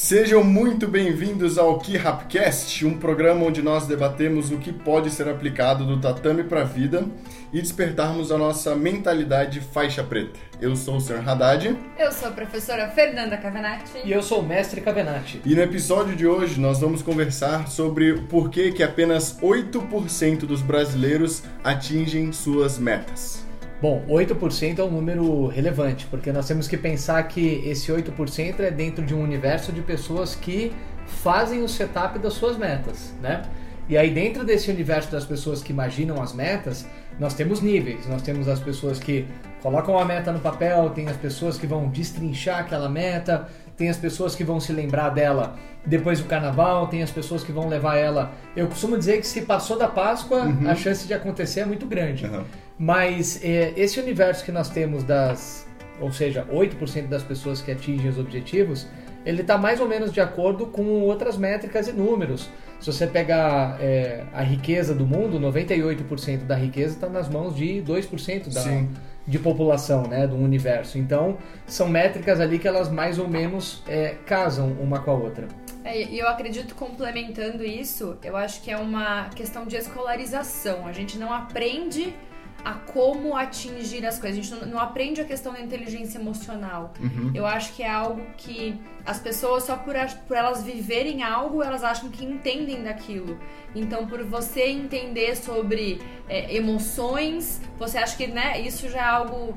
Sejam muito bem-vindos ao Key Rapcast, um programa onde nós debatemos o que pode ser aplicado do tatame para a vida e despertarmos a nossa mentalidade faixa preta. Eu sou o Sr. Haddad. Eu sou a professora Fernanda Cavenatti. E eu sou o mestre Cavenatti. E no episódio de hoje nós vamos conversar sobre o porquê que apenas 8% dos brasileiros atingem suas metas. Bom, 8% é um número relevante, porque nós temos que pensar que esse 8% é dentro de um universo de pessoas que fazem o setup das suas metas, né? E aí dentro desse universo das pessoas que imaginam as metas, nós temos níveis. Nós temos as pessoas que colocam a meta no papel, tem as pessoas que vão destrinchar aquela meta, tem as pessoas que vão se lembrar dela depois do carnaval, tem as pessoas que vão levar ela. Eu costumo dizer que se passou da Páscoa, uhum. a chance de acontecer é muito grande. Uhum. Mas é, esse universo que nós temos das, ou seja, 8% das pessoas que atingem os objetivos, ele está mais ou menos de acordo com outras métricas e números. Se você pegar é, a riqueza do mundo, 98% da riqueza está nas mãos de 2% da, Sim de população, né, do universo. Então, são métricas ali que elas mais ou menos é, casam uma com a outra. É, e eu acredito complementando isso, eu acho que é uma questão de escolarização. A gente não aprende a como atingir as coisas. A gente não, não aprende a questão da inteligência emocional. Uhum. Eu acho que é algo que as pessoas, só por, por elas viverem algo, elas acham que entendem daquilo. Então, por você entender sobre é, emoções, você acha que né, isso já é algo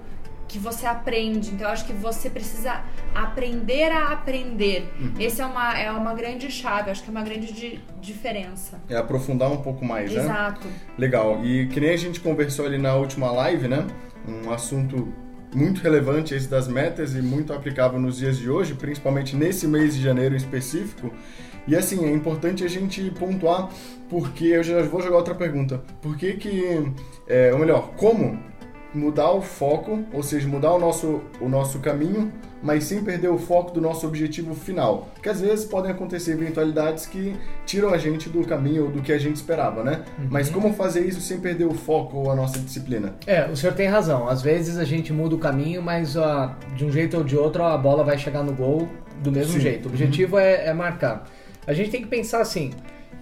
que você aprende. Então, eu acho que você precisa aprender a aprender. Uhum. Essa é uma, é uma grande chave, acho que é uma grande di diferença. É aprofundar um pouco mais, Exato. né? Exato. Legal. E que nem a gente conversou ali na última live, né? Um assunto muito relevante esse das metas e muito aplicável nos dias de hoje, principalmente nesse mês de janeiro em específico. E assim, é importante a gente pontuar, porque eu já vou jogar outra pergunta. Por que que, é, ou melhor, como mudar o foco, ou seja, mudar o nosso, o nosso caminho, mas sem perder o foco do nosso objetivo final. Porque às vezes podem acontecer eventualidades que tiram a gente do caminho ou do que a gente esperava, né? Uhum. Mas como fazer isso sem perder o foco ou a nossa disciplina? É, o senhor tem razão. Às vezes a gente muda o caminho, mas uh, de um jeito ou de outro a bola vai chegar no gol do mesmo Sim. jeito. O objetivo uhum. é, é marcar. A gente tem que pensar assim.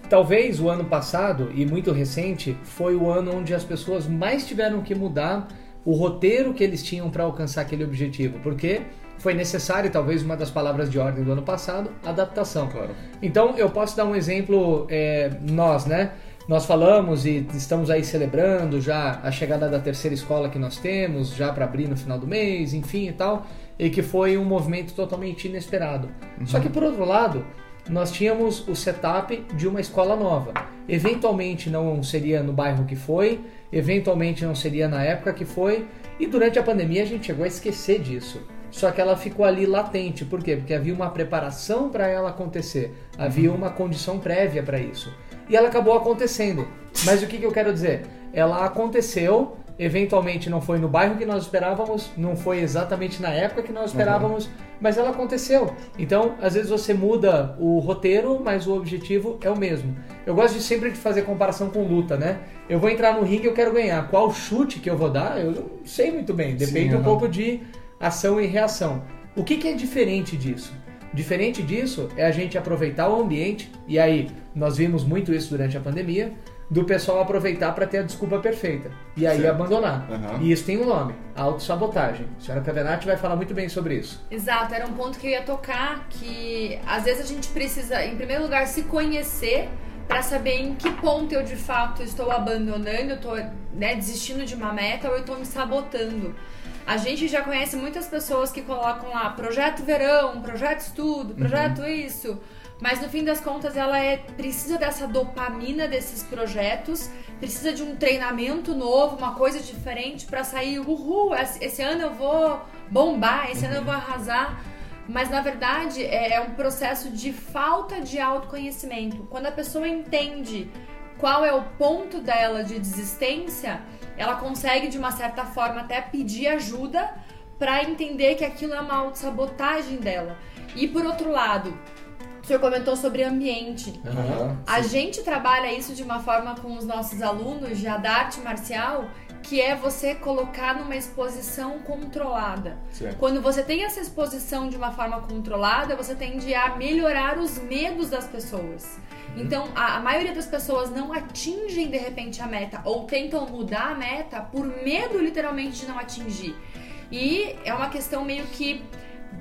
Talvez o ano passado e muito recente foi o ano onde as pessoas mais tiveram que mudar o roteiro que eles tinham para alcançar aquele objetivo, porque foi necessário, talvez uma das palavras de ordem do ano passado, adaptação. Claro. Então eu posso dar um exemplo, é, nós, né? Nós falamos e estamos aí celebrando já a chegada da terceira escola que nós temos, já para abrir no final do mês, enfim e tal, e que foi um movimento totalmente inesperado. Uhum. Só que por outro lado, nós tínhamos o setup de uma escola nova. Eventualmente não seria no bairro que foi, eventualmente não seria na época que foi, e durante a pandemia a gente chegou a esquecer disso. Só que ela ficou ali latente, por quê? Porque havia uma preparação para ela acontecer, havia uhum. uma condição prévia para isso. E ela acabou acontecendo. Mas o que, que eu quero dizer? Ela aconteceu, eventualmente não foi no bairro que nós esperávamos, não foi exatamente na época que nós esperávamos, uhum. mas ela aconteceu. Então, às vezes você muda o roteiro, mas o objetivo é o mesmo. Eu gosto de sempre de fazer comparação com luta, né? Eu vou entrar no ringue, eu quero ganhar. Qual chute que eu vou dar? Eu não sei muito bem. Depende Sim, uhum. um pouco de ação e reação. O que, que é diferente disso? Diferente disso é a gente aproveitar o ambiente, e aí nós vimos muito isso durante a pandemia do pessoal aproveitar para ter a desculpa perfeita e aí certo. abandonar. Uhum. E isso tem um nome, autossabotagem. A senhora Cavenati vai falar muito bem sobre isso. Exato, era um ponto que eu ia tocar, que às vezes a gente precisa, em primeiro lugar, se conhecer para saber em que ponto eu de fato estou abandonando, eu estou né, desistindo de uma meta ou eu estou me sabotando. A gente já conhece muitas pessoas que colocam lá projeto verão, projeto estudo, projeto uhum. isso mas no fim das contas ela é precisa dessa dopamina desses projetos, precisa de um treinamento novo, uma coisa diferente para sair, uhul, esse ano eu vou bombar, esse ano eu vou arrasar. Mas na verdade é, é um processo de falta de autoconhecimento. Quando a pessoa entende qual é o ponto dela de desistência, ela consegue de uma certa forma até pedir ajuda para entender que aquilo é uma autossabotagem dela. E por outro lado, senhor comentou sobre ambiente. Aham, A sim. gente trabalha isso de uma forma com os nossos alunos já da arte marcial, que é você colocar numa exposição controlada. Certo. Quando você tem essa exposição de uma forma controlada, você tende a melhorar os medos das pessoas. Então, a, a maioria das pessoas não atingem de repente a meta ou tentam mudar a meta por medo, literalmente, de não atingir. E é uma questão meio que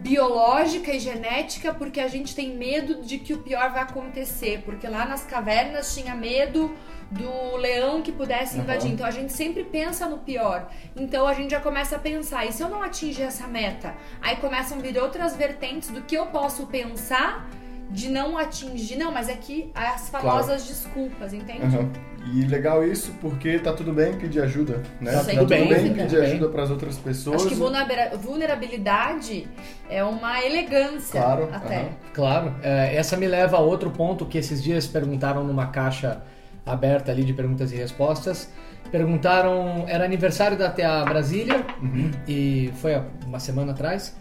biológica e genética, porque a gente tem medo de que o pior vai acontecer. Porque lá nas cavernas tinha medo do leão que pudesse invadir. Então a gente sempre pensa no pior. Então a gente já começa a pensar, e se eu não atingir essa meta? Aí começam a vir outras vertentes do que eu posso pensar de não atingir. Não, mas é que as famosas desculpas, entende? Aham. E legal isso porque tá tudo bem pedir ajuda, né? Tá Sem tudo bem, dúvida. pedir Tudo bem. ajuda para as outras pessoas. Acho que vulnera- vulnerabilidade é uma elegância Claro, até. aham. Claro, é, essa me leva a outro ponto que esses dias perguntaram numa caixa aberta ali de perguntas e respostas. Perguntaram, era aniversário da TA Brasília e foi uma semana atrás.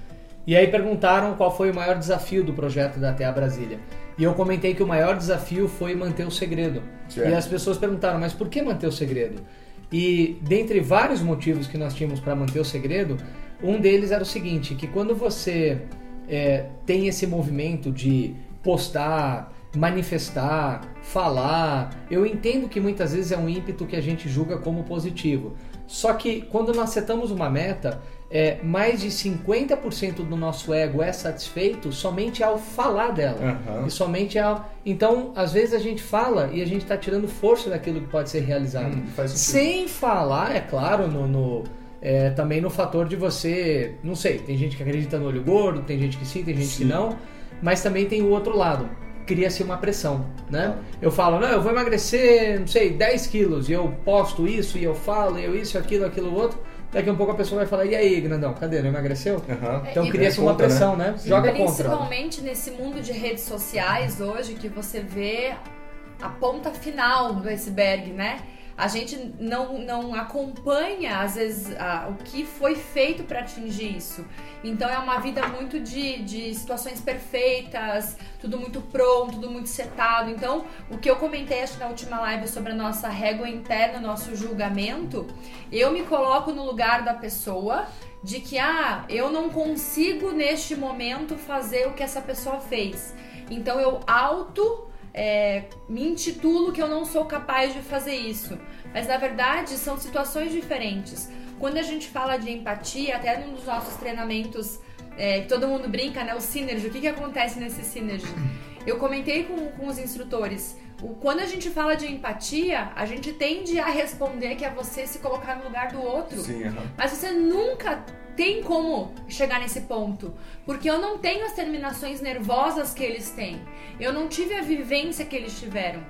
E aí perguntaram qual foi o maior desafio do projeto da TA Brasília. E eu comentei que o maior desafio foi manter o segredo. Certo. E as pessoas perguntaram, mas por que manter o segredo? E dentre vários motivos que nós tínhamos para manter o segredo, um deles era o seguinte, que quando você é, tem esse movimento de postar, manifestar, falar, eu entendo que muitas vezes é um ímpeto que a gente julga como positivo. Só que quando nós setamos uma meta, é, mais de 50% do nosso ego é satisfeito somente ao falar dela. Aham. E somente ao. Então, às vezes a gente fala e a gente está tirando força daquilo que pode ser realizado. Hum. Sem falar, é claro, no, no- é, também no fator de você. Não sei, tem gente que acredita no olho gordo, tem gente que sim, tem gente Sim. que não. Mas também tem o outro lado. Cria-se uma pressão, né? Eu falo, não, eu vou emagrecer, não sei, 10 quilos, e eu posto isso, e eu falo, e eu isso, aquilo, aquilo, outro. Daqui a pouco a pessoa vai falar, e aí, grandão, cadê? Não emagreceu? Aham. Então e- cria-se É uma contra, né? pressão, né? Sim. Joga contra. Principalmente nesse mundo de redes sociais hoje, que você vê a ponta final do iceberg, né? A gente não, não acompanha, às vezes, a- o que foi feito para atingir isso. Então é uma vida muito de, de situações perfeitas, tudo muito pronto, tudo muito setado. Então, o que eu comentei acho, na última live sobre a nossa régua interna, nosso julgamento, eu me coloco no lugar da pessoa de que, ah, eu não consigo neste momento fazer o que essa pessoa fez. Então eu auto é, me intitulo que eu não sou capaz de fazer isso. Mas na verdade são situações diferentes. Quando a gente fala de empatia, até num dos nossos treinamentos, é, que todo mundo brinca, né? O Synergy, o que, que acontece nesse Synergy? Eu comentei com, com os instrutores. O, quando a gente fala de empatia, a gente tende a responder que é você se colocar no lugar do outro. Sim, aham. Mas você nunca tem como chegar nesse ponto. Porque eu não tenho as terminações nervosas que eles têm. Eu não tive a vivência que eles tiveram.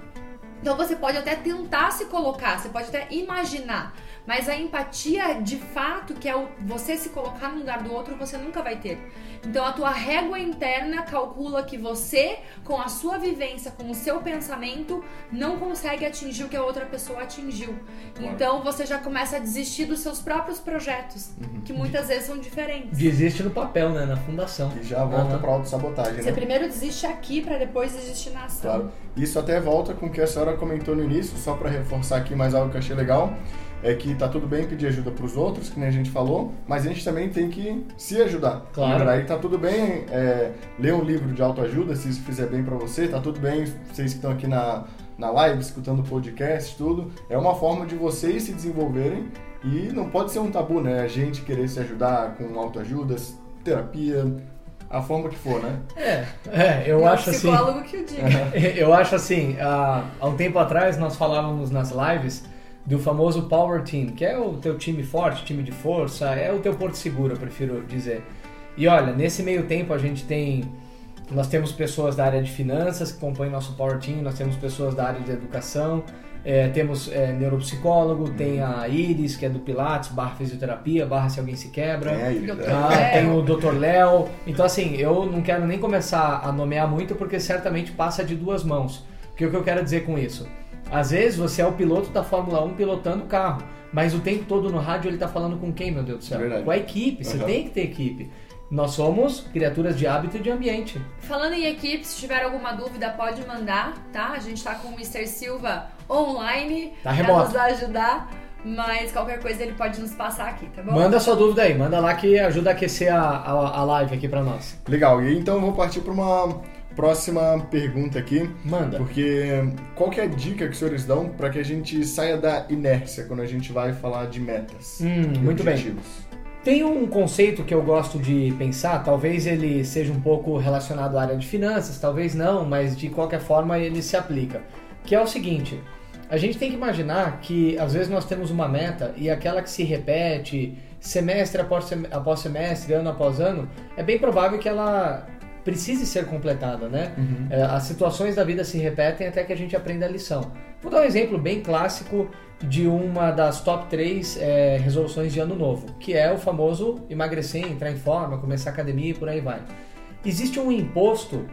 Então você pode até tentar se colocar, você pode até imaginar. Mas a empatia, de fato, que é o, você se colocar no lugar do outro, você nunca vai ter. Então a tua régua interna calcula que você, com a sua vivência, com o seu pensamento, não consegue atingir o que a outra pessoa atingiu. Claro. Então você já começa a desistir dos seus próprios projetos, Uhum. que muitas vezes são diferentes. Desiste no papel, né? Na fundação. E já volta Aham. pra autossabotagem, Você né? primeiro desiste aqui pra depois desistir na ação. Claro. Isso até volta com o que a senhora comentou no início, só para reforçar aqui mais algo que eu achei legal, é que tá tudo bem pedir ajuda para os outros, que nem a gente falou, mas a gente também tem que se ajudar. Claro. Aí tá tudo bem é, ler um livro de autoajuda, se isso fizer bem para você, tá tudo bem, vocês que estão aqui na, na live, escutando o podcast, tudo, é uma forma de vocês se desenvolverem e não pode ser um tabu, né? A gente querer se ajudar com autoajudas, terapia, a forma que for, né? É, é eu o acho assim. psicólogo que o diga. Eu acho assim, há, há um tempo atrás nós falávamos nas lives do famoso Power Team, que é o teu time forte, time de força, é o teu porto seguro, eu prefiro dizer. E olha, nesse meio tempo a gente tem. Nós temos pessoas da área de finanças que compõem nosso Power Team, nós temos pessoas da área de educação, é, temos é, neuropsicólogo, tem a Iris, que é do Pilates, barra fisioterapia, barra se alguém se quebra. Doutor. né? Ah, tem o Dr. Léo. Então, assim, eu não quero nem começar a nomear muito, porque certamente passa de duas mãos. Porque o que eu quero dizer com isso? Às vezes você é o piloto da Fórmula 1 pilotando o carro, mas o tempo todo no rádio ele tá falando com quem, meu Deus do céu? Verdade. Com a equipe, você tem que ter equipe. Nós somos criaturas de hábito e de ambiente. Falando em equipe, se tiver alguma dúvida, pode mandar, tá? A gente tá com o Mr. Silva online Tá pra remoto. nos ajudar, mas qualquer coisa ele pode nos passar aqui, tá bom? Manda sua dúvida aí, manda lá que ajuda a aquecer a, a, a live aqui pra nós. Legal, e então eu vou partir para uma próxima pergunta aqui. Manda. Porque qual que é a dica que os senhores dão para que a gente saia da inércia quando a gente vai falar de metas? Hum, muito bem. objetivos? Tem um conceito que eu gosto de pensar, talvez ele seja um pouco relacionado à área de finanças, talvez não, mas de qualquer forma ele se aplica. Que é o seguinte: a gente tem que imaginar que às vezes nós temos uma meta e aquela que se repete semestre após sem- após semestre, ano após ano, é bem provável que ela precise ser completada, né? É, As situações da vida se repetem até que a gente aprenda a lição. Vou dar um exemplo bem clássico de uma das top 3 resoluções de ano novo, que é o famoso emagrecer, entrar em forma, começar a academia e por aí vai. Existe um imposto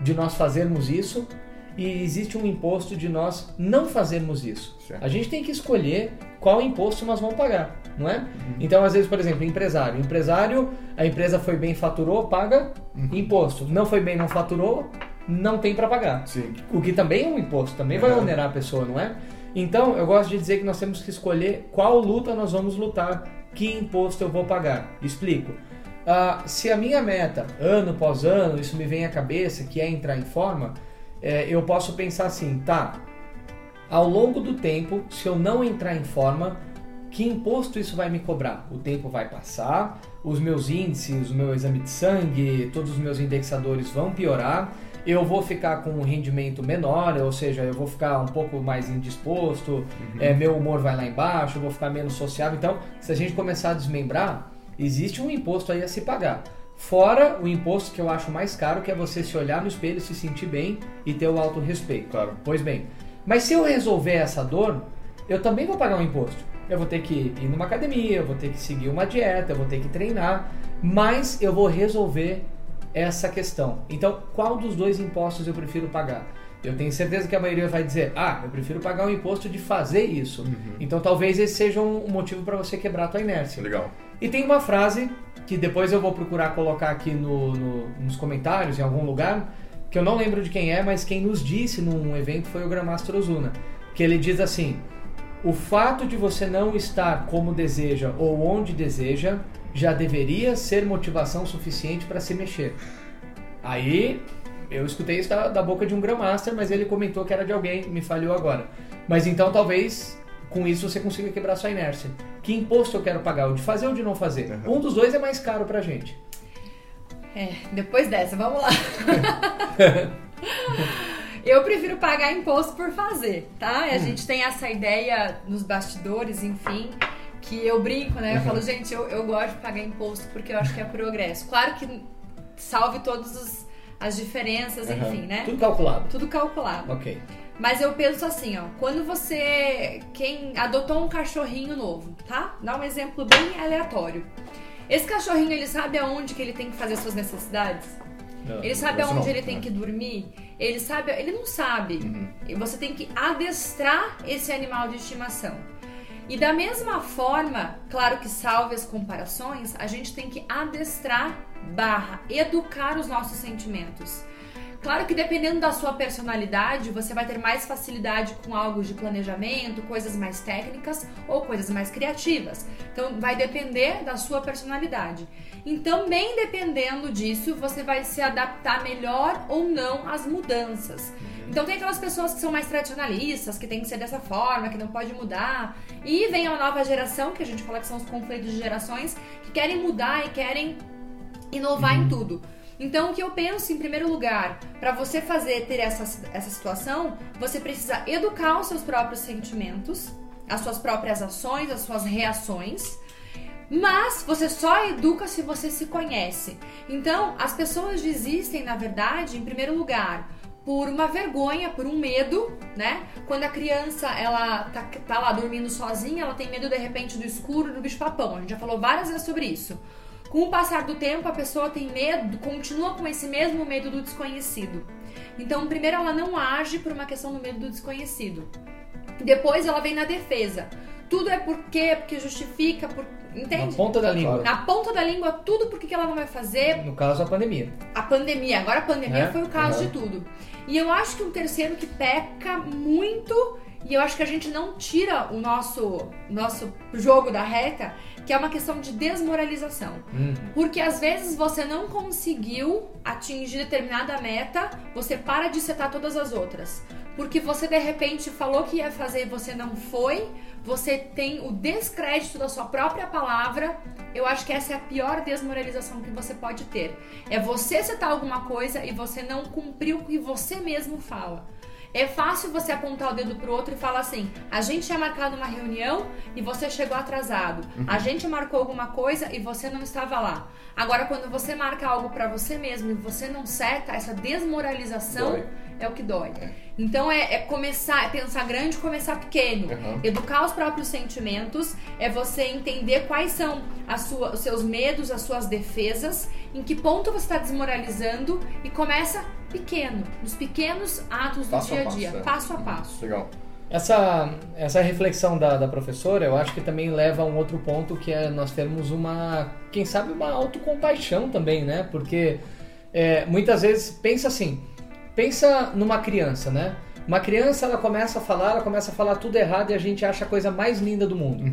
de nós fazermos isso e existe um imposto de nós não fazermos isso. Certo. A gente tem que escolher qual imposto nós vamos pagar, não é? Então, às vezes, por exemplo, empresário. Empresário, a empresa foi bem, faturou, paga imposto. Não foi bem, não faturou, não tem para pagar. Sim. O que também é um imposto, também vai Uhum. onerar a pessoa, não é? Então, eu gosto de dizer que nós temos que escolher qual luta nós vamos lutar, que imposto eu vou pagar. Explico. Ah, se a minha meta, ano após ano, isso me vem à cabeça, que é entrar em forma, eh, eu posso pensar assim, tá, ao longo do tempo, se eu não entrar em forma, que imposto isso vai me cobrar? O tempo vai passar, os meus índices, o meu exame de sangue, todos os meus indexadores vão piorar, eu vou ficar com um rendimento menor, ou seja, eu vou ficar um pouco mais indisposto, é, meu humor vai lá embaixo, eu vou ficar menos sociável. Então, se a gente começar a desmembrar, existe um imposto aí a se pagar. Fora o imposto que eu acho mais caro, que é você se olhar no espelho, se sentir bem e ter o autorrespeito. Claro. Pois bem, mas se eu resolver essa dor, eu também vou pagar um imposto. Eu vou ter que ir numa academia, eu vou ter que seguir uma dieta, eu vou ter que treinar, mas eu vou resolver essa questão. Então, qual dos dois impostos eu prefiro pagar? Eu tenho certeza que a maioria vai dizer: ah, eu prefiro pagar o imposto de fazer isso. Então, talvez esse seja um motivo para você quebrar a tua inércia. Legal. E tem uma frase que depois eu vou procurar colocar aqui no- no- nos comentários, em algum lugar, que eu não lembro de quem é, mas quem nos disse num evento foi o Grandmaster Ozuna. Que ele diz assim: o fato de você não estar como deseja ou onde deseja já deveria ser motivação suficiente para se mexer. Aí eu escutei isso da, da boca de um Grandmaster, mas ele comentou que era de alguém, me falhou agora. Mas então talvez com isso você consiga quebrar sua inércia. Que imposto eu quero pagar? O de fazer ou de não fazer? Uhum. Um dos dois é mais caro pra gente. É, depois dessa, vamos lá. Eu prefiro pagar imposto por fazer, tá? E a gente tem essa ideia nos bastidores, enfim, que eu brinco, né? Eu falo, gente, eu, eu gosto de pagar imposto porque eu acho que é progresso. Claro que salve todas as diferenças, Uhum. enfim, né? Tudo calculado. Tudo calculado. Ok. Mas eu penso assim, ó, quando você quem adotou um cachorrinho novo, tá? Dá um exemplo bem aleatório. Esse cachorrinho, ele sabe aonde que ele tem que fazer suas necessidades? Ele sabe aonde não, ele tem né? que dormir? Ele sabe, ele não sabe. E você tem que adestrar esse animal de estimação. E da mesma forma, claro que salve as comparações, a gente tem que adestrar barra educar os nossos sentimentos. Claro que dependendo da sua personalidade, você vai ter mais facilidade com algo de planejamento, coisas mais técnicas ou coisas mais criativas. Então vai depender da sua personalidade. E também dependendo disso, você vai se adaptar melhor ou não às mudanças. Então tem aquelas pessoas que são mais tradicionalistas, que tem que ser dessa forma, que não pode mudar. E vem a nova geração, que a gente fala que são os conflitos de gerações, que querem mudar e querem inovar em tudo. Então, o que eu penso, em primeiro lugar, para você fazer ter essa, essa situação, você precisa educar os seus próprios sentimentos, as suas próprias ações, as suas reações. Mas você só educa se você se conhece. Então, as pessoas desistem, na verdade, em primeiro lugar, por uma vergonha, por um medo, né? Quando a criança ela tá, tá lá dormindo sozinha, ela tem medo de repente do escuro, do bicho-papão. A gente já falou várias vezes sobre isso. Com o passar do tempo, a pessoa tem medo, continua com esse mesmo medo do desconhecido. Então, primeiro ela não age por uma questão do medo do desconhecido. Depois ela vem na defesa. tudo é por quê, porque justifica, por... entende? Na ponta da língua. Na ponta da língua, tudo por que ela não vai fazer. No caso, a pandemia. A pandemia. Agora a pandemia É? foi o caso Uhum. de tudo. E eu acho que um terceiro que peca muito, e eu acho que a gente não tira o nosso, nosso jogo da reta, que é uma questão de desmoralização. Uhum. Porque às vezes você não conseguiu atingir determinada meta, você para de setar todas as outras. Porque você de repente falou que ia fazer e você não foi, você tem o descrédito da sua própria palavra. Eu acho que essa é a pior desmoralização que você pode ter. É você setar alguma coisa e você não cumprir o que você mesmo fala. É fácil você apontar o dedo pro outro e falar assim: a gente tinha marcado uma reunião e você chegou atrasado. A gente marcou alguma coisa e você não estava lá. Agora, quando você marca algo pra você mesmo e você não seta, essa desmoralização Dói. é o que dói. Então é, é começar, é pensar grande e começar pequeno. Uhum. Educar os próprios sentimentos é você entender quais são sua- os seus medos, as suas defesas, em que ponto você está desmoralizando e começa pequeno, nos pequenos atos do Passo a dia a passo, dia, é. passo a passo. Legal. Essa, essa reflexão da, da professora, eu acho que também leva a um outro ponto que é nós termos uma, quem sabe, uma autocompaixão também, né? Porque é, muitas vezes pensa assim, pensa numa criança, né? Uma criança, ela começa a falar, ela começa a falar tudo errado e a gente acha a coisa mais linda do mundo.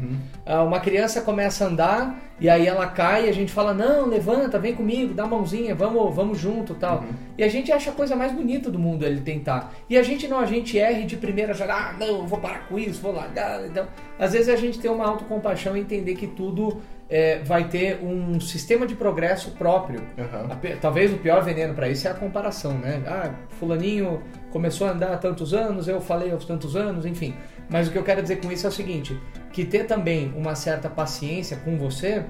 Ah, Uma criança começa a andar e aí ela cai e a gente fala, não, levanta, vem comigo, dá a mãozinha, vamos, vamos junto tal. E a gente acha a coisa mais bonita do mundo ele tentar. E a gente não, a gente erra e de primeira já, ah, não, vou parar com isso, vou largar. Então, às vezes a gente tem uma autocompaixão e entender que tudo é, vai ter um sistema de progresso próprio. Uhum. A Talvez o pior veneno para isso é a comparação, né? Ah, fulaninho começou a andar há tantos anos, eu falei aos tantos anos, enfim. Mas o que eu quero dizer com isso é o seguinte, que ter também uma certa paciência com você,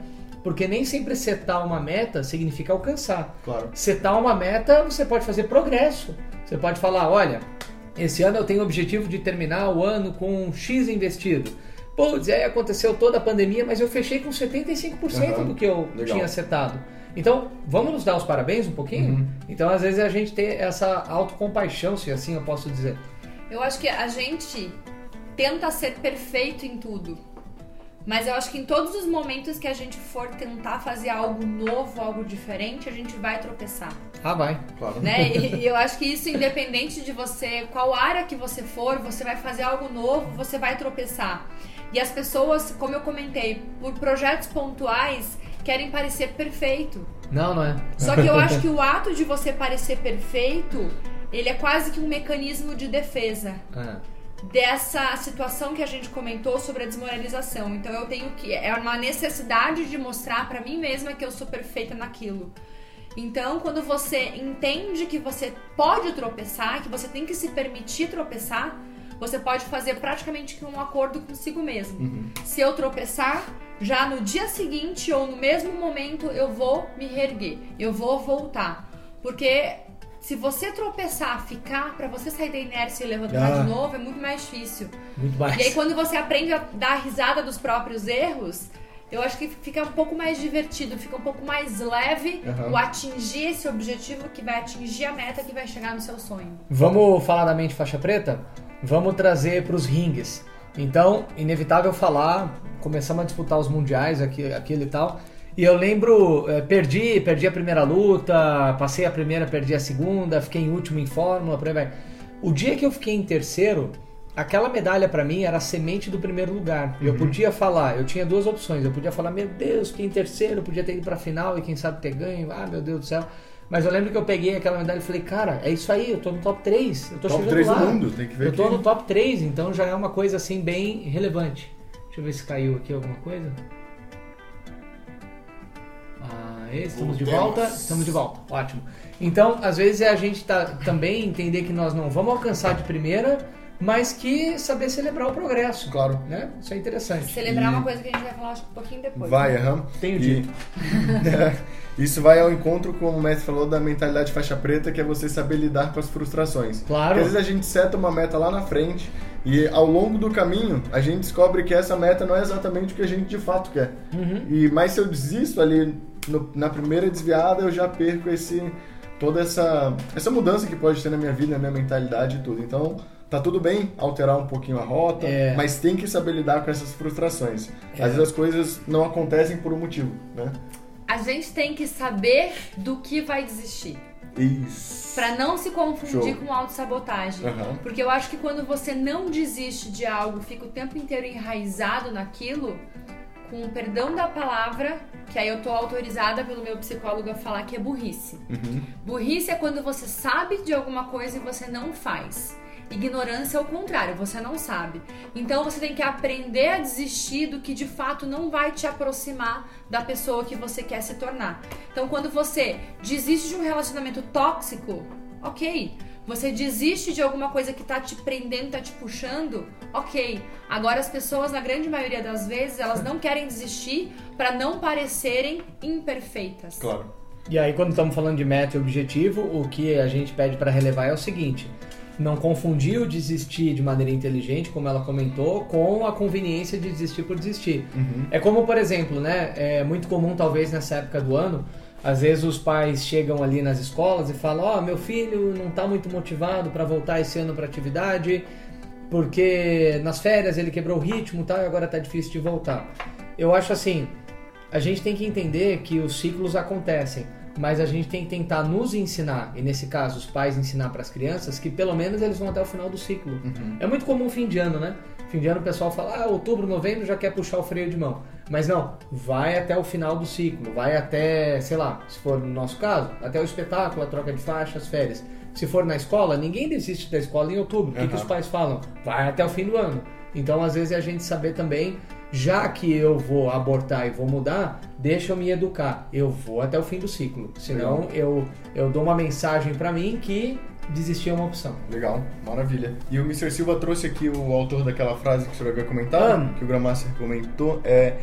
porque nem sempre setar uma meta significa alcançar. Claro. Setar uma meta, você pode fazer progresso. Você pode falar, olha, esse ano eu tenho o objetivo de terminar o ano com X investido. Putz, aí aconteceu toda a pandemia, mas eu fechei com 75% Aham, do que eu legal. tinha setado. Então, vamos nos dar os parabéns um pouquinho? Uhum. Então, às vezes, a gente tem essa autocompaixão, se assim eu posso dizer. Eu acho que a gente tenta ser perfeito em tudo. Mas eu acho que em todos os momentos que a gente for tentar fazer algo novo, algo diferente, a gente vai tropeçar. Ah, vai. Claro. né? E, e eu acho que isso, independente de você, qual área que você for, você vai fazer algo novo, você vai tropeçar. E as pessoas, como eu comentei, por projetos pontuais, querem parecer perfeito. Não, não é. Só que eu acho que o ato de você parecer perfeito, ele é quase que um mecanismo de defesa Ah, dessa situação que a gente comentou sobre a desmoralização. Então eu tenho que é uma necessidade de mostrar pra mim mesma que eu sou perfeita naquilo. Então, quando você entende que você pode tropeçar, que você tem que se permitir tropeçar, você pode fazer praticamente um acordo consigo mesmo. Se eu tropeçar, já no dia seguinte ou no mesmo momento eu vou me reerguer, eu vou voltar. Porque se você tropeçar, ficar, pra você sair da inércia e levantar Ah. de novo, é muito mais difícil. muito mais. E aí, quando você aprende a dar risada dos próprios erros, eu acho que fica um pouco mais divertido, fica um pouco mais leve Aham. o atingir esse objetivo que vai atingir a meta que vai chegar no seu sonho. Vamos falar da mente faixa preta? Vamos trazer para os ringues. Então, inevitável falar, começamos a disputar os mundiais, aqui- aquilo e tal. E eu lembro, eh, perdi, perdi a primeira luta, passei a primeira, perdi a segunda, fiquei em último em fórmula, por aí vai. O dia que eu fiquei em terceiro, aquela medalha para mim era a semente do primeiro lugar. Eu podia falar, eu tinha duas opções. Eu podia falar, meu Deus, fiquei em terceiro, podia ter ido pra final e quem sabe ter ganho. Ah, meu Deus do céu. Mas eu lembro que eu peguei aquela medalha e falei, cara, é isso aí, eu tô no top 3. Eu tô Top chegando 3 do lá. mundo, tem que ver Eu tô que- no top 3, então já é uma coisa assim bem relevante. Deixa eu ver se caiu aqui alguma coisa. Ah, estamos de volta? Estamos de volta, ótimo. Então, às vezes é a gente tá, também entender que nós não vamos alcançar de primeira, mas que saber celebrar o progresso. Claro. Né? Isso é interessante. Celebrar E- uma coisa que a gente vai falar um pouquinho depois. Vai, né? aham. Tenho E- dito. Isso vai ao encontro, como o mestre falou, da mentalidade faixa preta, que é você saber lidar com as frustrações. Claro. Porque às vezes a gente seta uma meta lá na frente e ao longo do caminho a gente descobre que essa meta não é exatamente o que a gente de fato quer. Uhum. E mas se eu desisto ali no- na primeira desviada, eu já perco esse toda essa, essa mudança que pode ter na minha vida, na minha mentalidade e tudo. Então, tá tudo bem alterar um pouquinho a rota, É. mas tem que saber lidar com essas frustrações. É. Às vezes as coisas não acontecem por um motivo, né? A gente tem que saber do que vai desistir. Isso. Pra não se confundir Show. com autossabotagem. Aham. Porque eu acho que quando você não desiste de algo, fica o tempo inteiro enraizado naquilo, com o perdão da palavra, que aí eu tô autorizada pelo meu psicólogo a falar que é burrice. Uhum. Burrice é quando você sabe de alguma coisa e você não faz. Ignorância é o contrário, você não sabe. Então você tem que aprender a desistir do que de fato não vai te aproximar da pessoa que você quer se tornar. Então quando você desiste de um relacionamento tóxico, ok. Você desiste de alguma coisa que tá te prendendo, tá te puxando, ok. Agora as pessoas, na grande maioria das vezes, elas não querem desistir para não parecerem imperfeitas. Claro. E aí, quando estamos falando de meta e objetivo, o que a gente pede para relevar é o seguinte: não confundir o desistir de maneira inteligente, como ela comentou, com a conveniência de desistir por desistir. Uhum. É como, por exemplo, né? É muito comum, talvez, nessa época do ano, às vezes os pais chegam ali nas escolas e falam: Ó, meu filho não está muito motivado para voltar esse ano para atividade, porque nas férias ele quebrou o ritmo e tal, e agora tá difícil de voltar. Eu acho assim: a gente tem que entender que os ciclos acontecem, mas a gente tem que tentar nos ensinar, e nesse caso os pais ensinar para as crianças, que pelo menos eles vão até o final do ciclo. É muito comum fim de ano, né? Fim de ano o pessoal fala, ah, outubro, novembro já quer puxar o freio de mão. Mas não, vai até o final do ciclo, vai até, sei lá, se for no nosso caso, até o espetáculo, a troca de faixa, as férias. Se for na escola, ninguém desiste da escola em outubro. O que, que os pais falam? Vai até o fim do ano. Então, às vezes, é a gente saber também, já que eu vou abortar e vou mudar, deixa eu me educar. Eu vou até o fim do ciclo. Senão, eu, eu dou uma mensagem pra mim que desistir é uma opção. Legal, maravilha. E o Mr. Silva trouxe aqui o autor daquela frase que o senhor havia comentado, que o Grandmaster comentou, é...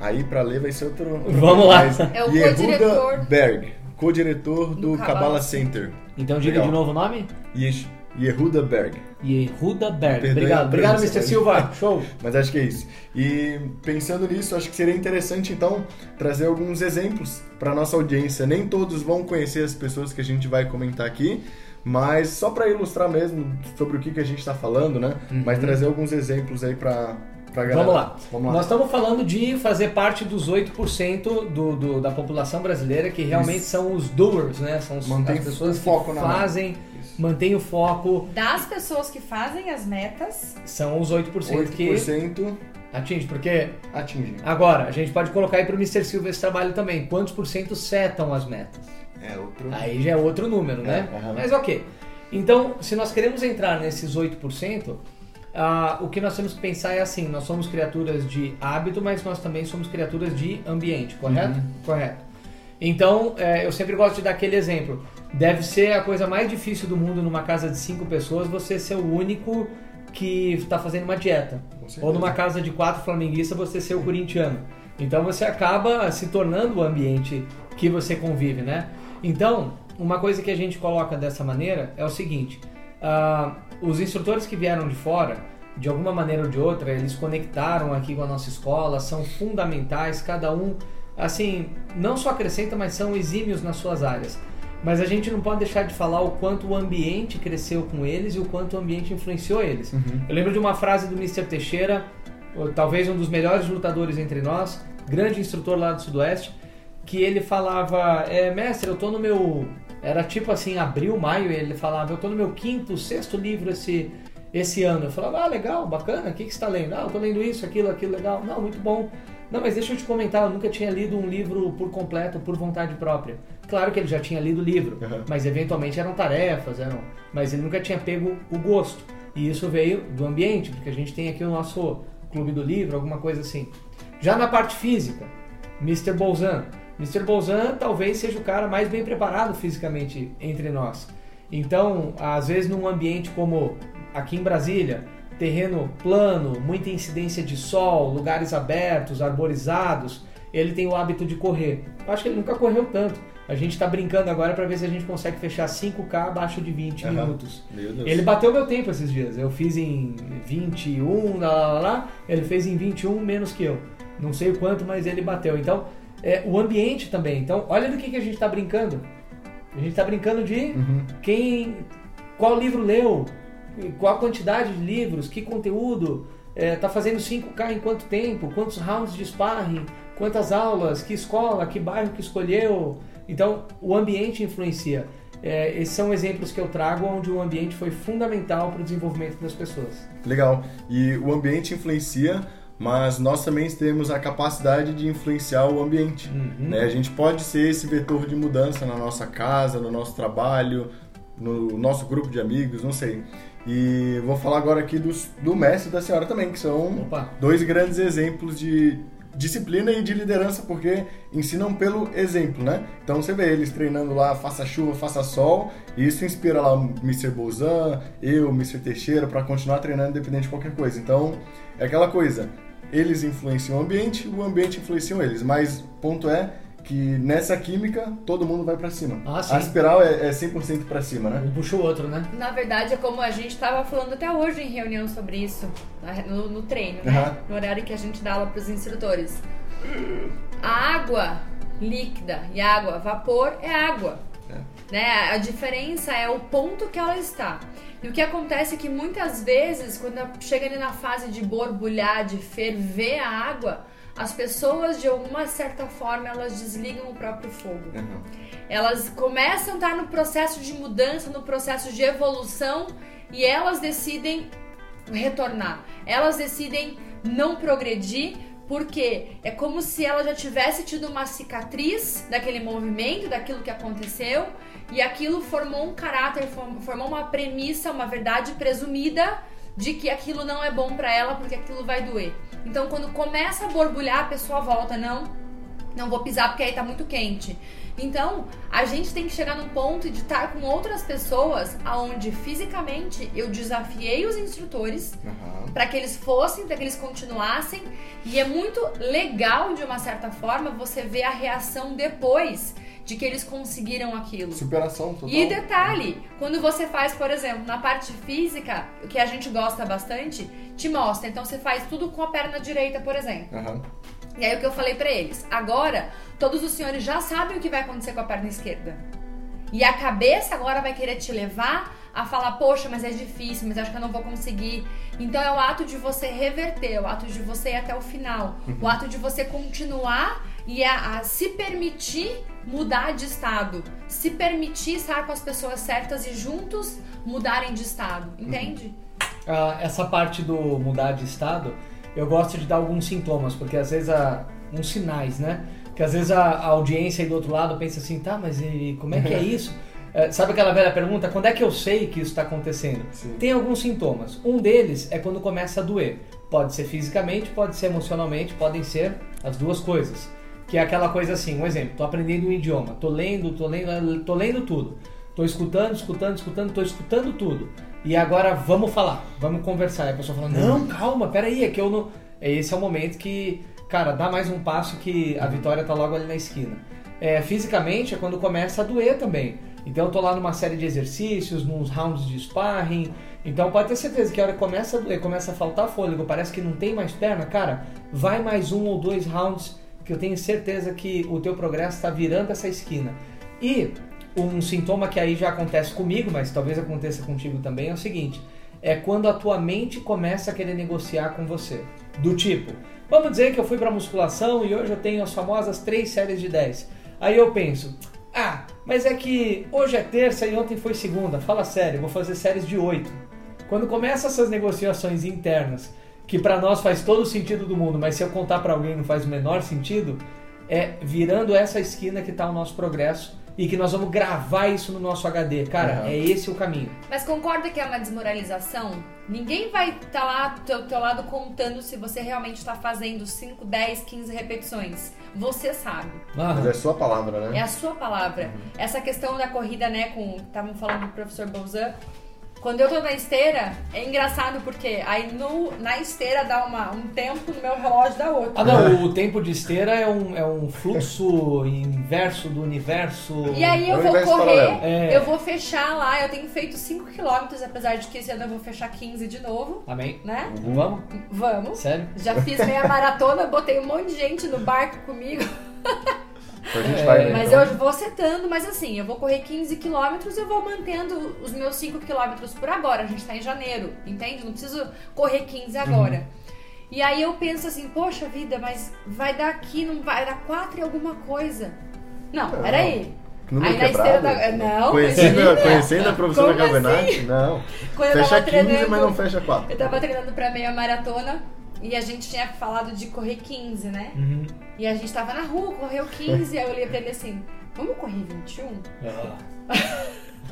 Aí pra ler vai ser outro... Vamos lá. É o Yehuda co-diretor. Berg, co-diretor do, Kabbalah Center. Então, diga Legal. de novo o nome? Yesh- Yehuda Berg. Yehuda Berg. Perdoe Obrigado, obrigado, Mr. Silva. Show. Mas acho que é isso. E pensando nisso, acho que seria interessante então trazer alguns exemplos para nossa audiência. Nem todos vão conhecer as pessoas que a gente vai comentar aqui, mas só para ilustrar mesmo sobre o que, que a gente está falando, né? Mas trazer alguns exemplos aí para. Uhum. Vamos lá. Vamos lá. Nós estamos falando de fazer parte dos 8% do, do, da população brasileira que realmente Isso. são os doers, né? São os- as pessoas que fazem. Mantêm o foco. Das pessoas que fazem as metas, São os 8%, que 8% atinge. Porque atingem. agora, a gente pode colocar aí para o Mr. Silva esse trabalho também. Quantos por cento setam as metas? É outro. Aí já é outro número, né? É. Mas ok. Então, se nós queremos entrar nesses 8%, ah, o que nós temos que pensar é assim: nós somos criaturas de hábito, mas nós também somos criaturas de ambiente, correto? Uhum. Correto. Então, é, eu sempre gosto de dar aquele exemplo. Deve ser a coisa mais difícil do mundo numa casa de cinco pessoas você ser o único que está fazendo uma dieta. Ou numa casa de quatro flamenguistas você ser o corintiano. Então você acaba se tornando o ambiente que você convive, né? Então, uma coisa que a gente coloca dessa maneira é o seguinte: ah, os instrutores que vieram de fora, de alguma maneira ou de outra, eles conectaram aqui com a nossa escola, são fundamentais, cada um, assim, não só acrescenta, mas são exímios nas suas áreas. Mas a gente não pode deixar de falar o quanto o ambiente cresceu com eles e o quanto o ambiente influenciou eles. Uhum. Eu lembro de uma frase do Mr. Teixeira, talvez um dos melhores lutadores entre nós, grande instrutor lá do Sudoeste, que ele falava, é, mestre, eu tô no meu. Era tipo assim, abril, maio, e ele falava, eu tô no meu quinto, sexto livro esse, esse ano. Eu falava, ah, legal, bacana, o que, que você tá lendo? Ah, eu tô lendo isso, aquilo, aquilo, legal. Não, muito bom. Não, mas deixa eu te comentar, eu nunca tinha lido um livro por completo, por vontade própria. Claro que ele já tinha lido o livro, Uhum. mas eventualmente eram tarefas, eram, mas ele nunca tinha pego o gosto. E isso veio do ambiente, porque a gente tem aqui o nosso clube do livro, alguma coisa assim. Já na parte física, Mr. Bolzan. Mr. Bolzan talvez seja o cara mais bem preparado fisicamente entre nós. Então, às vezes num ambiente como aqui em Brasília, terreno plano, muita incidência de sol, lugares abertos, arborizados, ele tem o hábito de correr. Eu acho que ele nunca correu tanto. A gente está brincando agora para ver se a gente consegue fechar 5K abaixo de 20 Aham. minutos. Meu Deus. Ele bateu meu tempo esses dias. Eu fiz em 21, lá, lá, lá. Ele fez em 21 menos que eu. Não sei o quanto, mas ele bateu. Então, é, o ambiente também. Então, olha do que, que a gente está brincando. A gente tá brincando de Uhum. quem, qual livro leu, qual a quantidade de livros, que conteúdo, é, tá fazendo 5K em quanto tempo, quantos rounds de sparring, quantas aulas, que escola, que bairro que escolheu. Então, o ambiente influencia. É, esses são exemplos que eu trago onde o ambiente foi fundamental para o desenvolvimento das pessoas. Legal. E o ambiente influencia, mas nós também temos a capacidade de influenciar o ambiente. Uhum. né? A gente pode ser esse vetor de mudança na nossa casa, no nosso trabalho, no nosso grupo de amigos, não sei. E vou falar agora aqui dos, do mestre e da senhora também, que são Opa. dois grandes exemplos de disciplina e de liderança, porque ensinam pelo exemplo, né? Então você vê eles treinando lá, faça chuva, faça sol, e isso inspira lá o Mr. Bozan, eu, Mr. Teixeira, para continuar treinando independente de qualquer coisa. Então, é aquela coisa, eles influenciam o ambiente, o ambiente influencia eles, mas ponto é que nessa química todo mundo vai para cima. Ah, a espiral é, é 100% para cima, né? Um puxa o outro, né? Na verdade, é como a gente estava falando até hoje em reunião sobre isso, no, no treino, né? Aham. No horário que a gente dá aula para os instrutores. A água líquida e a água vapor é água. Né? A diferença é o ponto que ela está. E o que acontece é que muitas vezes, quando chega ali na fase de borbulhar, de ferver a água, as pessoas, de alguma certa forma, elas desligam o próprio fogo Uhum. elas começam a estar no processo de mudança, no processo de evolução e elas decidem retornar. Elas decidem não progredir porque é como se ela já tivesse tido uma cicatriz daquele movimento, daquilo que aconteceu e aquilo formou um caráter, form- formou uma premissa, uma verdade presumida de que aquilo não é bom pra ela porque aquilo vai doer. Então quando começa a borbulhar, a pessoa volta, não, não vou pisar porque aí tá muito quente. Então, a gente tem que chegar num ponto de estar com outras pessoas aonde fisicamente eu desafiei os instrutores Uhum. para que eles fossem, para que eles continuassem, e é muito legal de uma certa forma você ver a reação depois de que eles conseguiram aquilo. Superação total. E detalhe, quando você faz, por exemplo, na parte física, o que a gente gosta bastante, te mostra. Então você faz tudo com a perna direita, por exemplo. Aham. E aí o que eu falei pra eles, agora todos os senhores já sabem o que vai acontecer com a perna esquerda. E a cabeça agora vai querer te levar a falar, poxa, mas é difícil, mas acho que eu não vou conseguir. Então é o ato de você reverter, é o ato de você ir até o final, o ato de você continuar e a, a se permitir mudar de estado, se permitir estar com as pessoas certas e juntos mudarem de estado, entende? Ah, essa parte do mudar de estado, eu gosto de dar alguns sintomas, porque às vezes há uns sinais, né? Que às vezes a, a audiência aí do outro lado pensa assim, tá, mas e como é que é isso? É, sabe aquela velha pergunta, quando é que eu sei que isso está acontecendo? Sim. Tem alguns sintomas. Um deles é quando começa a doer. Pode ser fisicamente, pode ser emocionalmente, podem ser as duas coisas. Que é aquela coisa assim, um exemplo, tô aprendendo um idioma, tô lendo, tô lendo, tô lendo tudo. Tô escutando, escutando, escutando, tô escutando tudo. E agora vamos falar, vamos conversar. E a pessoa fala, não, calma, peraí, é que eu não. Esse é o momento que, cara, dá mais um passo que a vitória tá logo ali na esquina. É, fisicamente é quando começa a doer também. Então eu tô lá numa série de exercícios, nos rounds de sparring. Então pode ter certeza que a hora que começa a doer, começa a faltar fôlego, parece que não tem mais perna, cara, vai mais um ou dois rounds que eu tenho certeza que o teu progresso está virando essa esquina. E um sintoma que aí já acontece comigo, mas talvez aconteça contigo também, é o seguinte: é quando a tua mente começa a querer negociar com você. Do tipo, vamos dizer que eu fui pra musculação e hoje eu tenho as famosas três séries de 10. Aí eu penso, ah, mas é que hoje é terça e ontem foi segunda. Fala sério, vou fazer séries de 8. Quando começam essas negociações internas, que pra nós faz todo o sentido do mundo, mas se eu contar pra alguém não faz o menor sentido, é virando essa esquina que tá o nosso progresso e que nós vamos gravar isso no nosso HD. Cara, Uhum. é esse o caminho. Mas concorda que é uma desmoralização? Ninguém vai estar lá do teu, teu lado contando se você realmente está fazendo 5, 10, 15 repetições. Você sabe. Mas é sua palavra, né? É a sua palavra. Essa questão da corrida, né, com. Estavam falando do professor Bolzan. Quando eu tô na esteira, é engraçado porque aí no, na esteira dá uma, um tempo, no meu relógio dá outro. Ah, não, o tempo de esteira é um, é um fluxo inverso do universo. E aí É eu o vou correr. É. eu vou fechar lá, eu tenho feito 5km, apesar de que esse ano eu vou fechar 15 de novo, Amém? né? Vamos? Vamos. Sério? Já fiz meia maratona, botei um monte de gente no barco comigo. Então a gente vai, né, Mas então. eu vou setando, mas assim, eu vou correr 15 quilômetros, eu vou mantendo os meus 5 quilômetros por agora. A gente tá em janeiro, entende? Não preciso correr 15 agora. Uhum. E aí eu penso assim, poxa vida, mas vai dar aqui, não vai dar 4 e alguma coisa. Não, Não. peraí. Número Aí na esteira da. Não, Conhecendo, imagina. conhecendo a professora Como assim? Não. Quando Fecha tava 15, treinando- mas não fecha 4. Eu tava treinando pra meia maratona e a gente tinha falado de correr 15, né? Uhum. E a gente tava na rua, correu 15, aí eu olhei pra ele assim, vamos correr 21?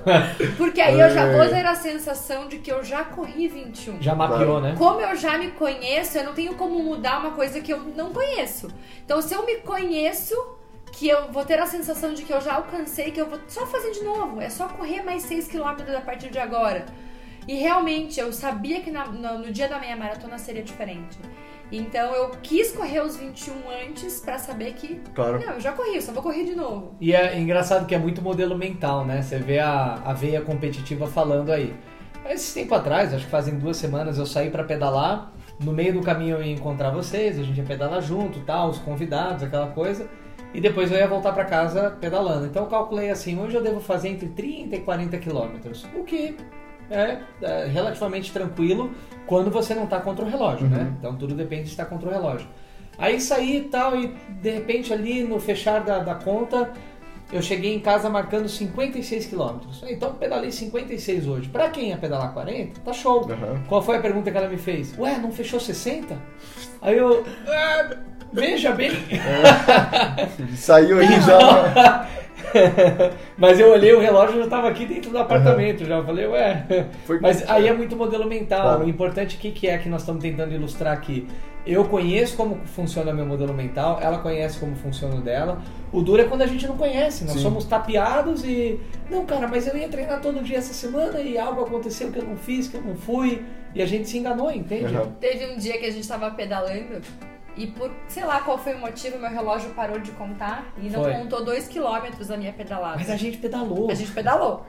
Porque aí eu já vou ter a sensação de que eu já corri 21. Já mapeou, né? Como eu já me conheço, eu não tenho como mudar uma coisa que eu não conheço. Então, se eu me conheço, que eu vou ter a sensação de que eu já alcancei, que eu vou só fazer de novo. É só correr mais 6 km a partir de agora. E realmente, eu sabia que na- no, no dia da meia maratona seria diferente. Então, eu quis correr os 21 antes pra saber que, Claro. não, eu já corri, eu só vou correr de novo. E é engraçado que é muito modelo mental, né? Você vê a, a veia competitiva falando aí. Esse tempo atrás, acho que fazem duas semanas, eu saí pra pedalar. No meio do caminho eu ia encontrar vocês, a gente ia pedalar junto, tal, os convidados, aquela coisa. E depois eu ia voltar pra casa pedalando. Então eu calculei assim, hoje eu devo fazer entre 30 e 40 quilômetros. O que é, é relativamente tranquilo quando você não tá contra o relógio, né? Então tudo depende de estar contra o relógio. Aí saí e tal, e de repente ali no fechar da, da conta, eu cheguei em casa marcando 56 quilômetros. Então pedalei 56 hoje. Pra quem ia pedalar 40, tá show. Aham. Qual foi a pergunta que ela me fez? Ué, não fechou 60? Aí eu. "Ah, veja bem. Saiu aí já. Mas eu olhei o relógio e já estava aqui dentro do apartamento. Já Eu falei, ué. Foi- Mas aí é muito modelo mental. Claro. O importante, o que, que é que nós estamos tentando ilustrar aqui? Eu conheço como funciona meu modelo mental, ela conhece como funciona o dela. O duro é quando a gente não conhece, nós Sim. somos tapeados e. Não, cara, mas eu ia treinar todo dia essa semana e algo aconteceu que eu não fiz, que eu não fui. E a gente se enganou, entende? Aham. Teve um dia que a gente tava pedalando e por sei lá qual foi o motivo, meu relógio parou de contar e não Foi. contou 2 km a minha pedalada. Mas a gente pedalou. A gente pedalou.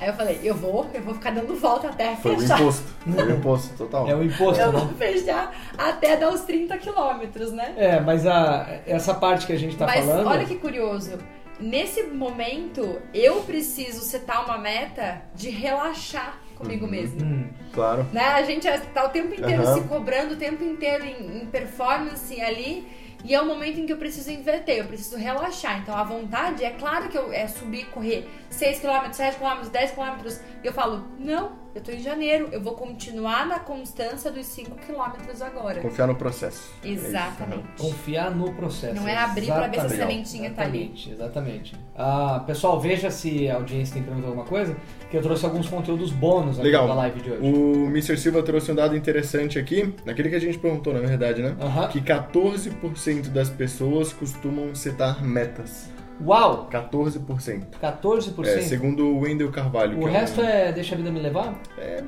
Aí eu falei, eu vou, eu vou ficar dando volta até Foi o fechar. imposto. Foi o imposto total. É o imposto, Eu né? vou fechar até dar os 30 quilômetros, né? É, mas a, essa parte que a gente tá Mas falando. olha que curioso. Nesse momento, eu preciso setar uma meta de relaxar comigo mesma. Hum, Claro. Né? A gente tá o tempo inteiro Aham. se cobrando, o tempo inteiro em, em performance ali. E é o momento em que eu preciso inverter, eu preciso relaxar. Então a vontade é claro que eu é subir, correr 6 km, 7 km, 10 km. E eu falo, não, eu tô em janeiro, eu vou continuar na constância dos 5 km agora. Confiar no processo. Exatamente. Confiar no processo. Não é abrir pra ver se a sementinha tá ali. Exatamente, exatamente. Ah, pessoal, veja se a audiência tem perguntado alguma coisa, que eu trouxe alguns conteúdos bônus aqui Legal. da live de hoje. O Mr. Silva trouxe um dado interessante aqui, naquele que a gente perguntou, na verdade, né? Aham. Que 14% das pessoas costumam setar metas. Uau! 14%. 14%. É, segundo o Wendel Carvalho. o que resto é, um- é deixa a vida me levar? é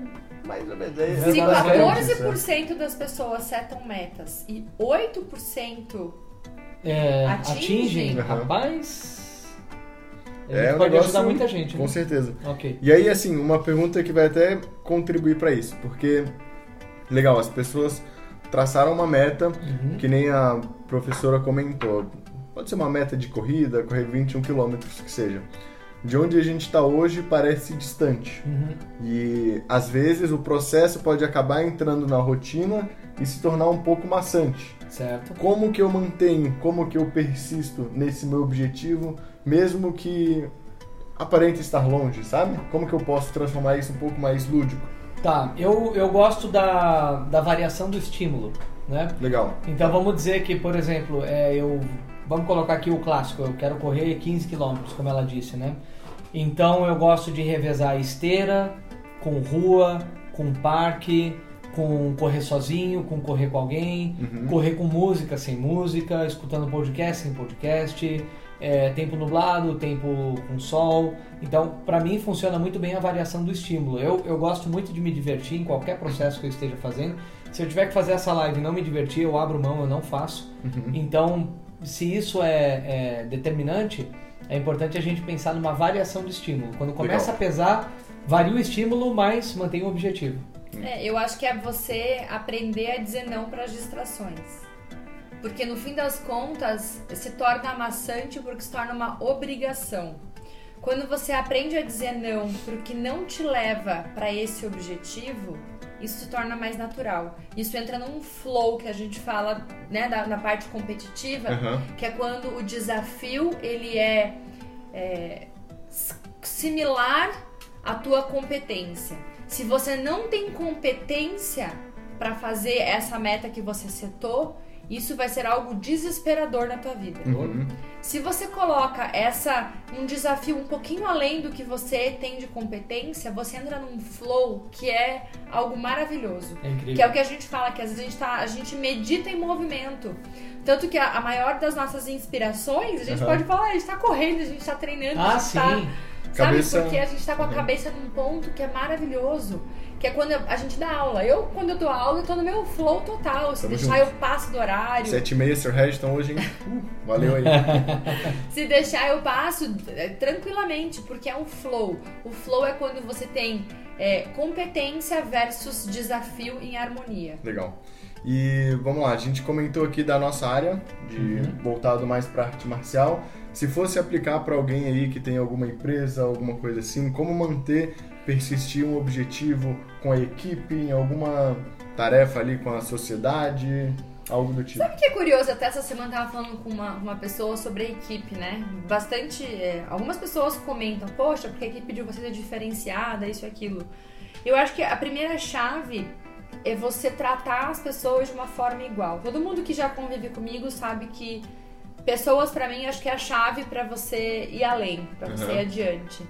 mais ou menos. Se Se Exatamente, 14% das pessoas setam metas e 8% É, Atingem? atingem, rapaz. É um pode negócio- ajudar muita gente, Com né? certeza. Ok. E aí, assim, uma pergunta que vai até contribuir para isso, porque, legal, as pessoas traçaram uma meta, Uhum. que nem a professora comentou. Pode ser uma meta de corrida, correr 21 quilômetros, que seja. De onde a gente está hoje parece distante. Uhum. E às vezes o processo pode acabar entrando na rotina e se tornar um pouco maçante. Certo. Como que eu mantenho, como que eu persisto nesse meu objetivo, mesmo que aparente estar longe, sabe? Como que eu posso transformar isso um pouco mais lúdico? Tá, eu, eu gosto da, da variação do estímulo, né? Legal. Então vamos dizer que, por exemplo, é, eu vamos colocar aqui o clássico, eu quero correr 15 km, como ela disse, né? Então eu gosto de revezar esteira com rua, com parque, com correr sozinho, com correr com alguém, Uhum. correr com música, sem música, escutando podcast, sem podcast, é, tempo nublado, tempo com sol. Então, para mim funciona muito bem a variação do estímulo. Eu, eu gosto muito de me divertir em qualquer processo que eu esteja fazendo. Se eu tiver que fazer essa live e não me divertir, eu abro mão, eu não faço. Uhum. Então, se isso é, é determinante, é importante a gente pensar numa variação de estímulo. Quando começa Legal. a pesar, varia o estímulo, mas mantém o objetivo. É, eu acho que é você aprender a dizer não para as distrações. Porque no fim das contas se torna amassante porque se torna uma obrigação. Quando você aprende a dizer não porque não te leva para esse objetivo, isso se torna mais natural. Isso entra num flow que a gente fala, né, da, na parte competitiva, Aham. que é quando o desafio ele é, é, similar à tua competência. Se você não tem competência para fazer essa meta que você setou, isso vai ser algo desesperador na tua vida. Uhum. Se você coloca essa um desafio um pouquinho além do que você tem de competência, você entra num flow que é algo maravilhoso. É incrível. Que é o que a gente fala, que às vezes a gente, tá, a gente medita em movimento. Tanto que a, a maior das nossas inspirações, a gente Aham. pode falar, a gente tá correndo, a gente tá treinando, a Ah, gente sim. tá. Cabeça- Sabe? Porque a gente tá com a Uhum. cabeça num ponto que é maravilhoso. Que é quando a gente dá aula. Eu, quando eu dou aula, eu tô no meu flow total. Se Tamo deixar, junto. eu passo do horário. Sete e meia, Sr. Regis, hoje, hein? Uh, valeu aí. Se deixar, eu passo é, tranquilamente, porque é um flow. O flow é quando você tem é, competência versus desafio em harmonia. Legal. E vamos lá, a gente comentou aqui da nossa área, de voltado mais para arte marcial. Se fosse aplicar para alguém aí que tem alguma empresa, alguma coisa assim, como manter, persistir um objetivo com a equipe, em alguma tarefa ali com a sociedade, algo do tipo. Sabe o que é curioso? Até essa semana eu tava falando com uma, uma pessoa sobre a equipe, né? Bastante. é, algumas pessoas comentam, poxa, porque a equipe de vocês é diferenciada, isso e aquilo. Eu acho que a primeira chave é você tratar as pessoas de uma forma igual. Todo mundo que já convive comigo sabe que pessoas, pra mim, acho que é a chave pra você ir além, pra você Uhum. ir adiante.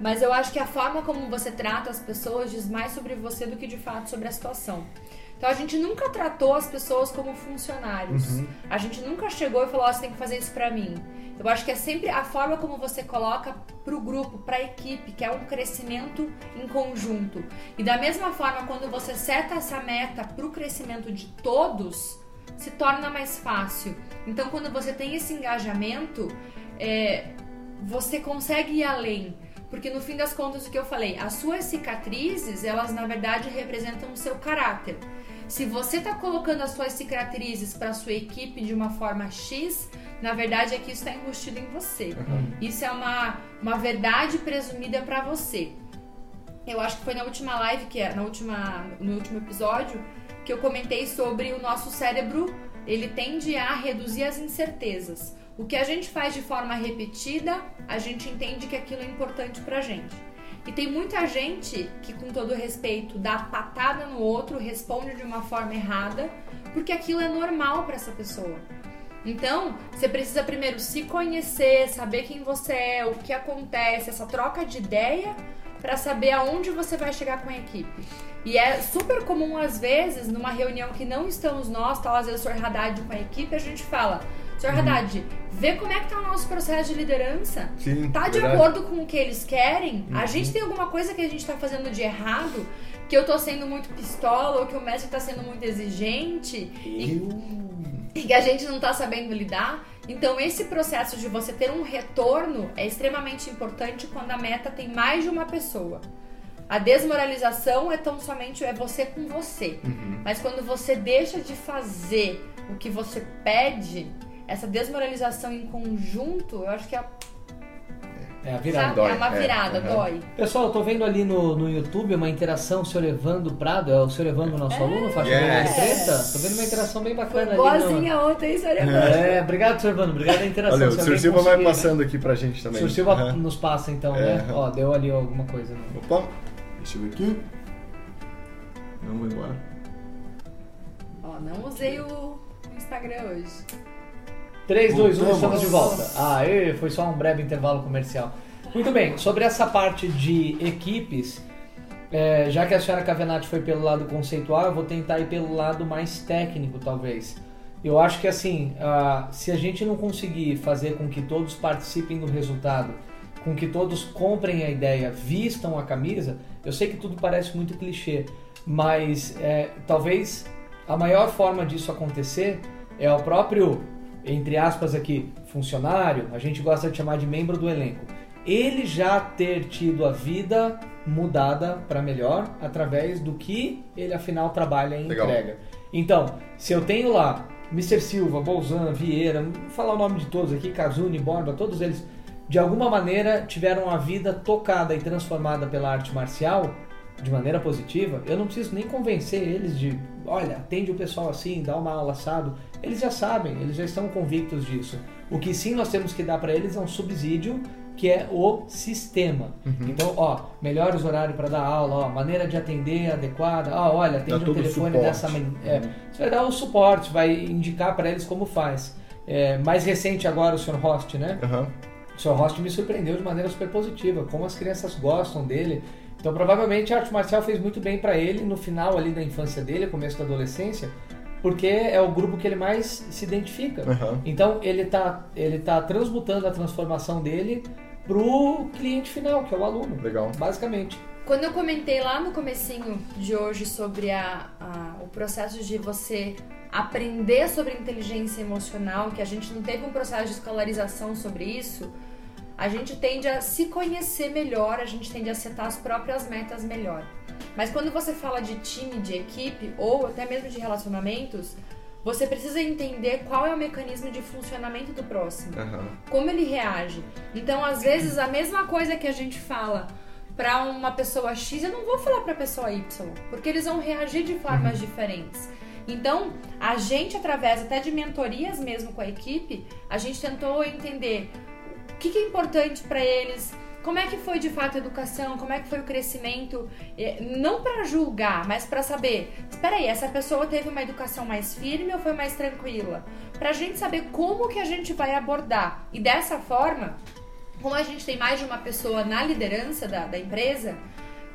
Mas eu acho que a forma como você trata as pessoas diz mais sobre você do que de fato sobre a situação. Então a gente nunca tratou as pessoas como funcionários. Uhum. A gente nunca chegou e falou, ó, você tem que fazer isso pra mim. Eu acho que é sempre a forma como você coloca pro grupo, pra equipe, que é um crescimento em conjunto. E da mesma forma, quando você seta essa meta pro crescimento de todos, se torna mais fácil. Então, quando você tem esse engajamento, é, você consegue ir além. Porque no fim das contas, o que eu falei, as suas cicatrizes, elas na verdade representam o seu caráter. Se você está colocando as suas cicatrizes para sua equipe de uma forma X, na verdade é que isso está embutido em você. Isso é uma, uma verdade presumida para você. Eu acho que foi na última live, que é na última, no último episódio, que eu comentei sobre o nosso cérebro, ele tende a reduzir as incertezas. O que a gente faz de forma repetida, a gente entende que aquilo é importante pra gente. E tem muita gente que, com todo respeito, dá patada no outro, responde de uma forma errada, porque aquilo é normal pra essa pessoa. Então, você precisa primeiro se conhecer, saber quem você é, o que acontece, essa troca de ideia para saber aonde você vai chegar com a equipe. E é super comum, às vezes, numa reunião que não estamos nós, tal, às vezes o. Haddad com a equipe, a gente fala, Sr. Haddad, vê como é que tá o nosso processo de liderança. Sim, Tá de verdade. acordo com o que eles querem? A gente tem alguma coisa que a gente tá fazendo de errado? Que eu tô sendo muito pistola ou que o mestre tá sendo muito exigente? E e que a gente não tá sabendo lidar. Então, esse processo de você ter um retorno é extremamente importante quando a meta tem mais de uma pessoa. A desmoralização é tão somente é você com você. Uhum. Mas quando você deixa de fazer o que você pede, essa desmoralização em conjunto, eu acho que é, É a virada. sabe, é uma é, virada, aham. dói. Pessoal, eu tô vendo ali no, no YouTube uma interação, o senhor Evandro Prado, é o senhor Evandro nosso aluno, faixa Yes. vermelha e preta? Tô vendo uma interação bem Foi bacana ali. boazinha ontem, senhor no... Evandro. É, obrigado, senhor Evandro, obrigado pela interação. Olha, o Se Sr. alguém Silva vai conseguir- passando aqui pra gente O também. senhor Silva Aham. nos passa então, É, né? Ó, deu ali alguma coisa. né? Opa, deixa eu ver aqui. Vamos embora. Ó, não usei o Instagram hoje. 3, 2, 1, Voltamos. estamos de volta. Ah, foi só um breve intervalo comercial. Muito bem, sobre essa parte de equipes, é, já que a senhora Cavenati foi pelo lado conceitual, eu vou tentar ir pelo lado mais técnico, talvez. Eu acho que assim, ah, se a gente não conseguir fazer com que todos participem do resultado, com que todos comprem a ideia, vistam a camisa, eu sei que tudo parece muito clichê, mas é, talvez a maior forma disso acontecer é o próprio, entre aspas aqui, funcionário, a gente gosta de chamar de membro do elenco, ele já ter tido a vida mudada para melhor através do que ele afinal trabalha e Legal. entrega. Então, se eu tenho lá Mr. Silva, Bolzan, Vieira, vou falar o nome de todos aqui, Kazuni, Borba, todos eles de alguma maneira tiveram a vida tocada e transformada pela arte marcial de maneira positiva, eu não preciso nem convencer eles de, olha, atende o pessoal assim, dá uma aula assado. Eles já sabem, eles já estão convictos disso. O que sim nós temos que dar para eles é um subsídio que é o sistema. Uhum. Então, ó, melhores horários para dar aula, ó, maneira de atender adequada, ó, olha, atende um telefone dessa é, uhum. Você vai dar o suporte, vai indicar para eles como faz. É, mais recente agora o Sr. Host, né? Uhum. O Sr. Host me surpreendeu de maneira super positiva, como as crianças gostam dele. Então, provavelmente a arte marcial fez muito bem para ele no final ali da infância dele, começo da adolescência, porque é o grupo que ele mais se identifica. Uhum. Então, ele está ele tá transmutando a transformação dele pro cliente final, que é o aluno. Legal. Basicamente. Quando eu comentei lá no comecinho de hoje sobre a, a, o processo de você aprender sobre inteligência emocional, que a gente não teve um processo de escolarização sobre isso, a gente tende a se conhecer melhor, a gente tende a setar as próprias metas melhor. Mas quando você fala de time, de equipe ou até mesmo de relacionamentos, você precisa entender qual é o mecanismo de funcionamento do próximo, uhum. como ele reage. Então, às vezes, a mesma coisa que a gente fala para uma pessoa X, eu não vou falar para a pessoa Y, porque eles vão reagir de formas uhum. diferentes. Então, a gente, através até de mentorias mesmo com a equipe, a gente tentou entender o que, que é importante para eles, como é que foi de fato a educação, como é que foi o crescimento, não para julgar, mas para saber, espera aí, essa pessoa teve uma educação mais firme ou foi mais tranquila? Para a gente saber como que a gente vai abordar. E dessa forma, como a gente tem mais de uma pessoa na liderança da, da empresa,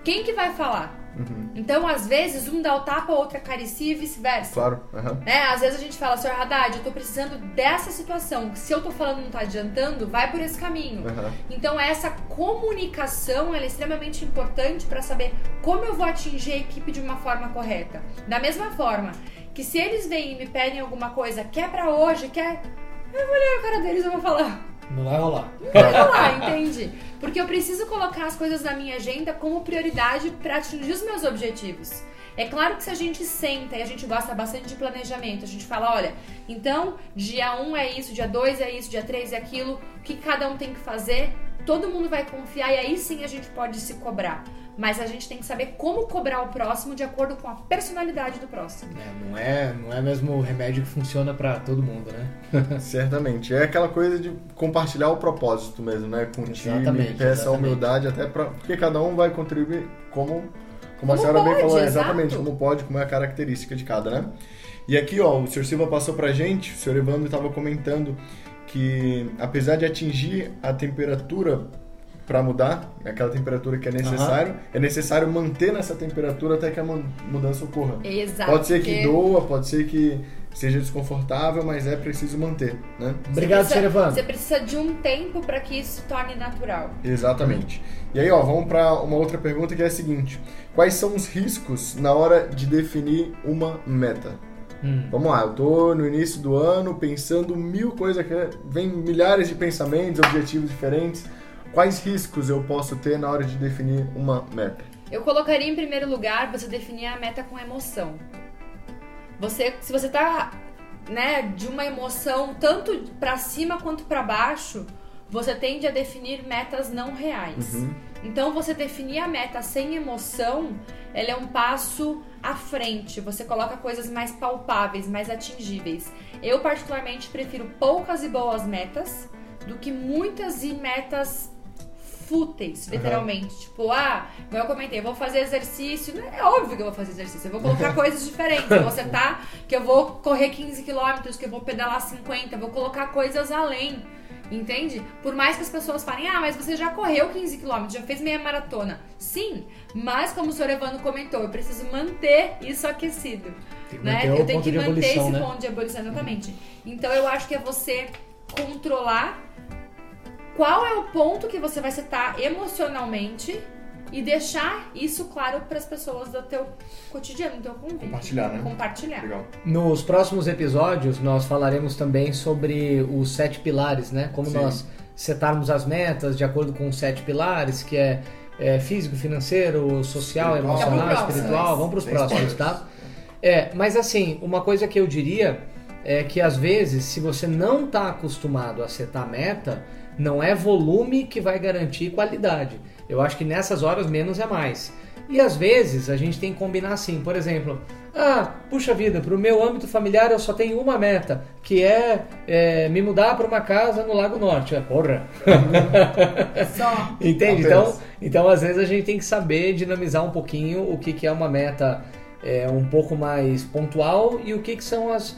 quem que vai falar? Uhum. Então, às vezes, um dá o tapa, o outro acaricia e vice-versa. Claro. Uhum. Né? Às vezes a gente fala, senhor Haddad, eu tô precisando dessa situação. Se eu tô falando não tá adiantando, vai por esse caminho. Uhum. Então, essa comunicação é extremamente importante para saber como eu vou atingir a equipe de uma forma correta. Da mesma forma que se eles vêm e me pedem alguma coisa, quer para hoje, quer. Eu vou olhar a cara deles e vou falar. Não vai rolar. Não vai rolar, entende? Porque eu preciso colocar as coisas na minha agenda como prioridade para atingir os meus objetivos. É claro que se a gente senta e a gente gosta bastante de planejamento, a gente fala, olha, então dia 1 um é isso, dia 2 é isso, dia 3 é aquilo, o que cada um tem que fazer, todo mundo vai confiar e aí sim a gente pode se cobrar mas a gente tem que saber como cobrar o próximo de acordo com a personalidade do próximo. É, não é, não é mesmo o remédio que funciona para todo mundo, né? Certamente. É aquela coisa de compartilhar o propósito mesmo, né? Com o time, ter essa humildade até para porque cada um vai contribuir como como, como a senhora pode, bem falou, é, exatamente como pode, como é a característica de cada, né? E aqui, ó, o senhor Silva passou pra gente, o senhor Evandro estava comentando que apesar de atingir a temperatura para mudar aquela temperatura que é necessário, uhum. é necessário manter nessa temperatura até que a mudança ocorra. Exato. Pode ser que doa, pode ser que seja desconfortável, mas é preciso manter, né? Obrigado, Sr. Evandro. Você precisa de um tempo para que isso se torne natural. Exatamente. E aí, ó, vamos para uma outra pergunta que é a seguinte: quais são os riscos na hora de definir uma meta? Hum. Vamos lá, eu tô no início do ano pensando mil coisas, vem milhares de pensamentos, objetivos diferentes. Quais riscos eu posso ter na hora de definir uma meta? Eu colocaria em primeiro lugar você definir a meta com emoção. Você, se você tá, né, de uma emoção tanto para cima quanto para baixo, você tende a definir metas não reais. Uhum. Então, você definir a meta sem emoção, ela é um passo à frente. Você coloca coisas mais palpáveis, mais atingíveis. Eu particularmente prefiro poucas e boas metas do que muitas e metas fúteis, literalmente. Uhum. Tipo, ah, como eu comentei, eu vou fazer exercício. É óbvio que eu vou fazer exercício. Eu vou colocar coisas diferentes. Eu vou sentar que eu vou correr 15 quilômetros, que eu vou pedalar 50, eu vou colocar coisas além. Entende? Por mais que as pessoas falem, ah, mas você já correu 15 quilômetros, já fez meia maratona. Sim, mas como o senhor Evandro comentou, eu preciso manter isso aquecido. né? Eu tenho que manter esse né? ponto de ebulição, exatamente. Então eu acho que é você controlar qual é o ponto que você vai setar emocionalmente e deixar isso claro para as pessoas do teu cotidiano, do teu convívio. Compartilhar, né? Compartilhar. Legal. Nos próximos episódios nós falaremos também sobre os sete pilares, né? Como Sim. nós setarmos as metas de acordo com os sete pilares, que é, é físico, financeiro, social, espiritual. emocional, espiritual. Vamos para os próximos, tá? É, mas assim, uma coisa que eu diria é que às vezes, se você não está acostumado a setar meta, não é volume que vai garantir qualidade. Eu acho que nessas horas menos é mais. E às vezes a gente tem que combinar assim, por exemplo, ah, puxa vida, para o meu âmbito familiar eu só tenho uma meta, que é, é me mudar para uma casa no Lago Norte. É, porra! Só. Entende? Então, então, às vezes a gente tem que saber dinamizar um pouquinho o que, que é uma meta é, um pouco mais pontual e o que, que são as,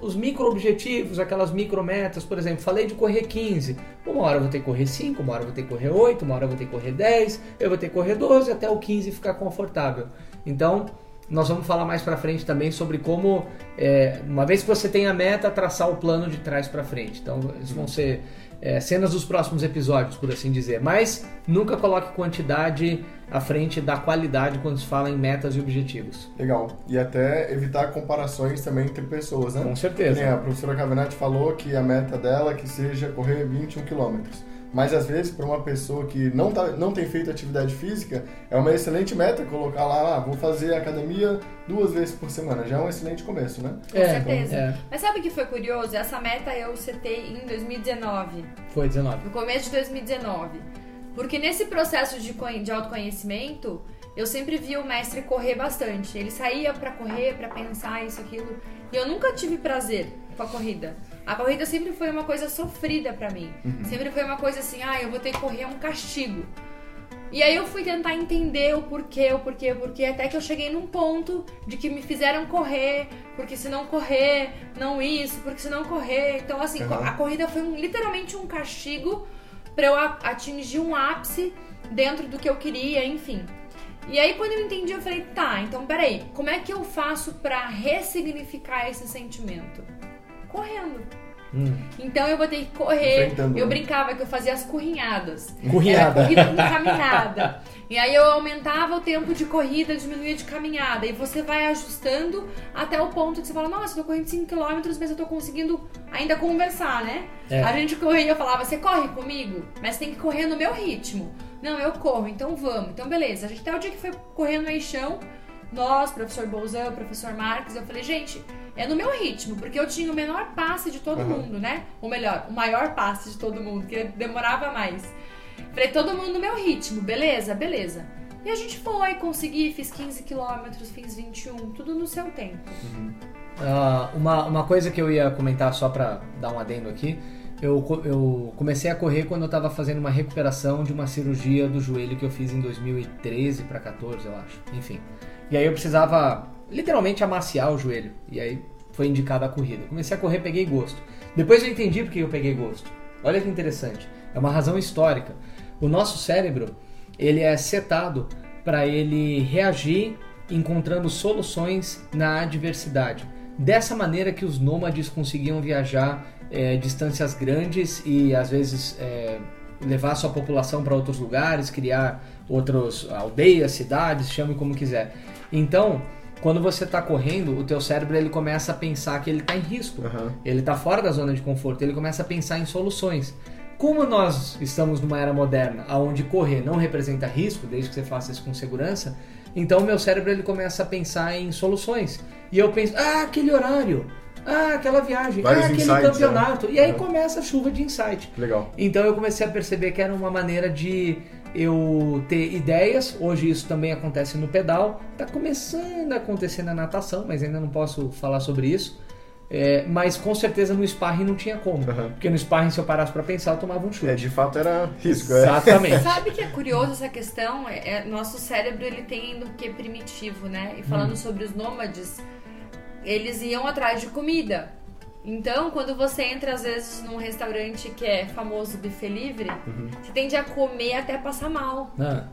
os micro objetivos, aquelas micro metas, por exemplo, falei de correr 15, uma hora eu vou ter que correr 5, uma hora eu vou ter que correr 8, uma hora eu vou ter que correr 10, eu vou ter que correr 12 até o 15 ficar confortável. Então, nós vamos falar mais para frente também sobre como, é, uma vez que você tem a meta, traçar o plano de trás para frente. Então, isso vão ser é, cenas dos próximos episódios, por assim dizer. Mas nunca coloque quantidade à frente da qualidade quando se fala em metas e objetivos. Legal. E até evitar comparações também entre pessoas, né? Com certeza. a professora Cavenati falou que a meta dela é que seja correr 21 quilômetros. Mas às vezes, para uma pessoa que não, tá, não tem feito atividade física, é uma excelente meta colocar lá, ah, vou fazer academia duas vezes por semana. Já é um excelente começo, né? Com é, certeza. É. Mas sabe o que foi curioso? Essa meta eu setei em 2019. Foi 19. No começo de 2019. Porque nesse processo de, de autoconhecimento, eu sempre vi o mestre correr bastante. Ele saía para correr, para pensar isso, aquilo. E eu nunca tive prazer com a corrida. A corrida sempre foi uma coisa sofrida para mim. Uhum. Sempre foi uma coisa assim, ah, eu vou ter que correr é um castigo. E aí eu fui tentar entender o porquê, o porquê, o porquê, até que eu cheguei num ponto de que me fizeram correr, porque se não correr, não isso, porque se não correr. Então, assim, uhum. a corrida foi um, literalmente um castigo para eu atingir um ápice dentro do que eu queria, enfim. E aí, quando eu entendi, eu falei, tá, então peraí, como é que eu faço para ressignificar esse sentimento? Correndo. Hum. Então eu vou ter que correr. Eu né? brincava que eu fazia as corrinhadas. Corrinhada. Era corrida com caminhada. e aí eu aumentava o tempo de corrida, diminuía de caminhada. E você vai ajustando até o ponto que você fala, nossa, eu tô correndo 5km, mas eu tô conseguindo ainda conversar, né? É. A gente corria, eu falava, você corre comigo? Mas tem que correr no meu ritmo. Não, eu corro, então vamos. Então beleza. A gente até o dia que foi correndo no eixão, nós, professor Bolzão, professor Marques, eu falei, gente, é no meu ritmo, porque eu tinha o menor passe de todo uhum. mundo, né? Ou melhor, o maior passe de todo mundo, que demorava mais. Falei, todo mundo no meu ritmo, beleza? Beleza. E a gente foi, consegui, fiz 15 quilômetros, fiz 21, tudo no seu tempo. Uhum. Uh, uma, uma coisa que eu ia comentar só pra dar um adendo aqui, eu, eu comecei a correr quando eu estava fazendo uma recuperação de uma cirurgia do joelho que eu fiz em 2013 para 14, eu acho. Enfim. E aí eu precisava literalmente amaciar o joelho. E aí foi indicada a corrida. Comecei a correr, peguei gosto. Depois eu entendi porque eu peguei gosto. Olha que interessante. É uma razão histórica. O nosso cérebro, ele é setado para ele reagir encontrando soluções na adversidade. Dessa maneira que os nômades conseguiam viajar é, distâncias grandes e às vezes é, levar sua população para outros lugares, criar outras aldeias, cidades, chame como quiser. Então, quando você está correndo, o teu cérebro ele começa a pensar que ele está em risco. Uhum. Ele está fora da zona de conforto. Ele começa a pensar em soluções. Como nós estamos numa era moderna, onde correr não representa risco, desde que você faça isso com segurança, então o meu cérebro ele começa a pensar em soluções. E eu penso, ah, aquele horário, ah, aquela viagem, Vários ah, aquele insights, campeonato. Né? E aí começa a chuva de insight. Legal. Então eu comecei a perceber que era uma maneira de eu ter ideias. Hoje isso também acontece no pedal. Está começando a acontecer na natação, mas ainda não posso falar sobre isso. É, mas com certeza no sparring não tinha como. Uhum. Porque no sparring, se eu parasse para pensar, eu tomava um chute. É, de fato era risco. É. Exatamente. Sabe que é curioso essa questão? É, é, nosso cérebro ele tem do que primitivo, né? E falando hum. sobre os nômades, eles iam atrás de comida. Então, quando você entra às vezes num restaurante que é famoso buffet livre, uhum. você tende a comer até passar mal. Ah,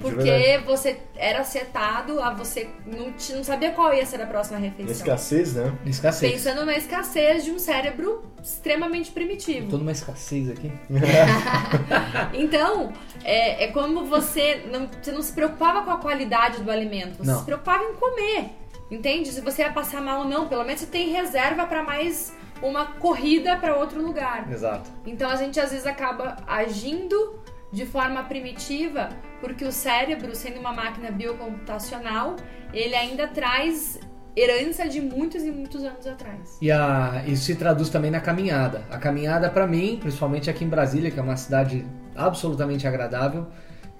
porque você era setado a você não, não sabia qual ia ser a próxima refeição. Escassez, né? Escassez. Pensando na escassez de um cérebro extremamente primitivo. Tô numa escassez aqui. então, é, é como você não, você não se preocupava com a qualidade do alimento, você não. se preocupava em comer. Entende? Se você vai passar mal ou não, pelo menos você tem reserva para mais uma corrida para outro lugar. Exato. Então a gente às vezes acaba agindo de forma primitiva, porque o cérebro, sendo uma máquina biocomputacional, ele ainda traz herança de muitos e muitos anos atrás. E a, isso se traduz também na caminhada. A caminhada, para mim, principalmente aqui em Brasília, que é uma cidade absolutamente agradável,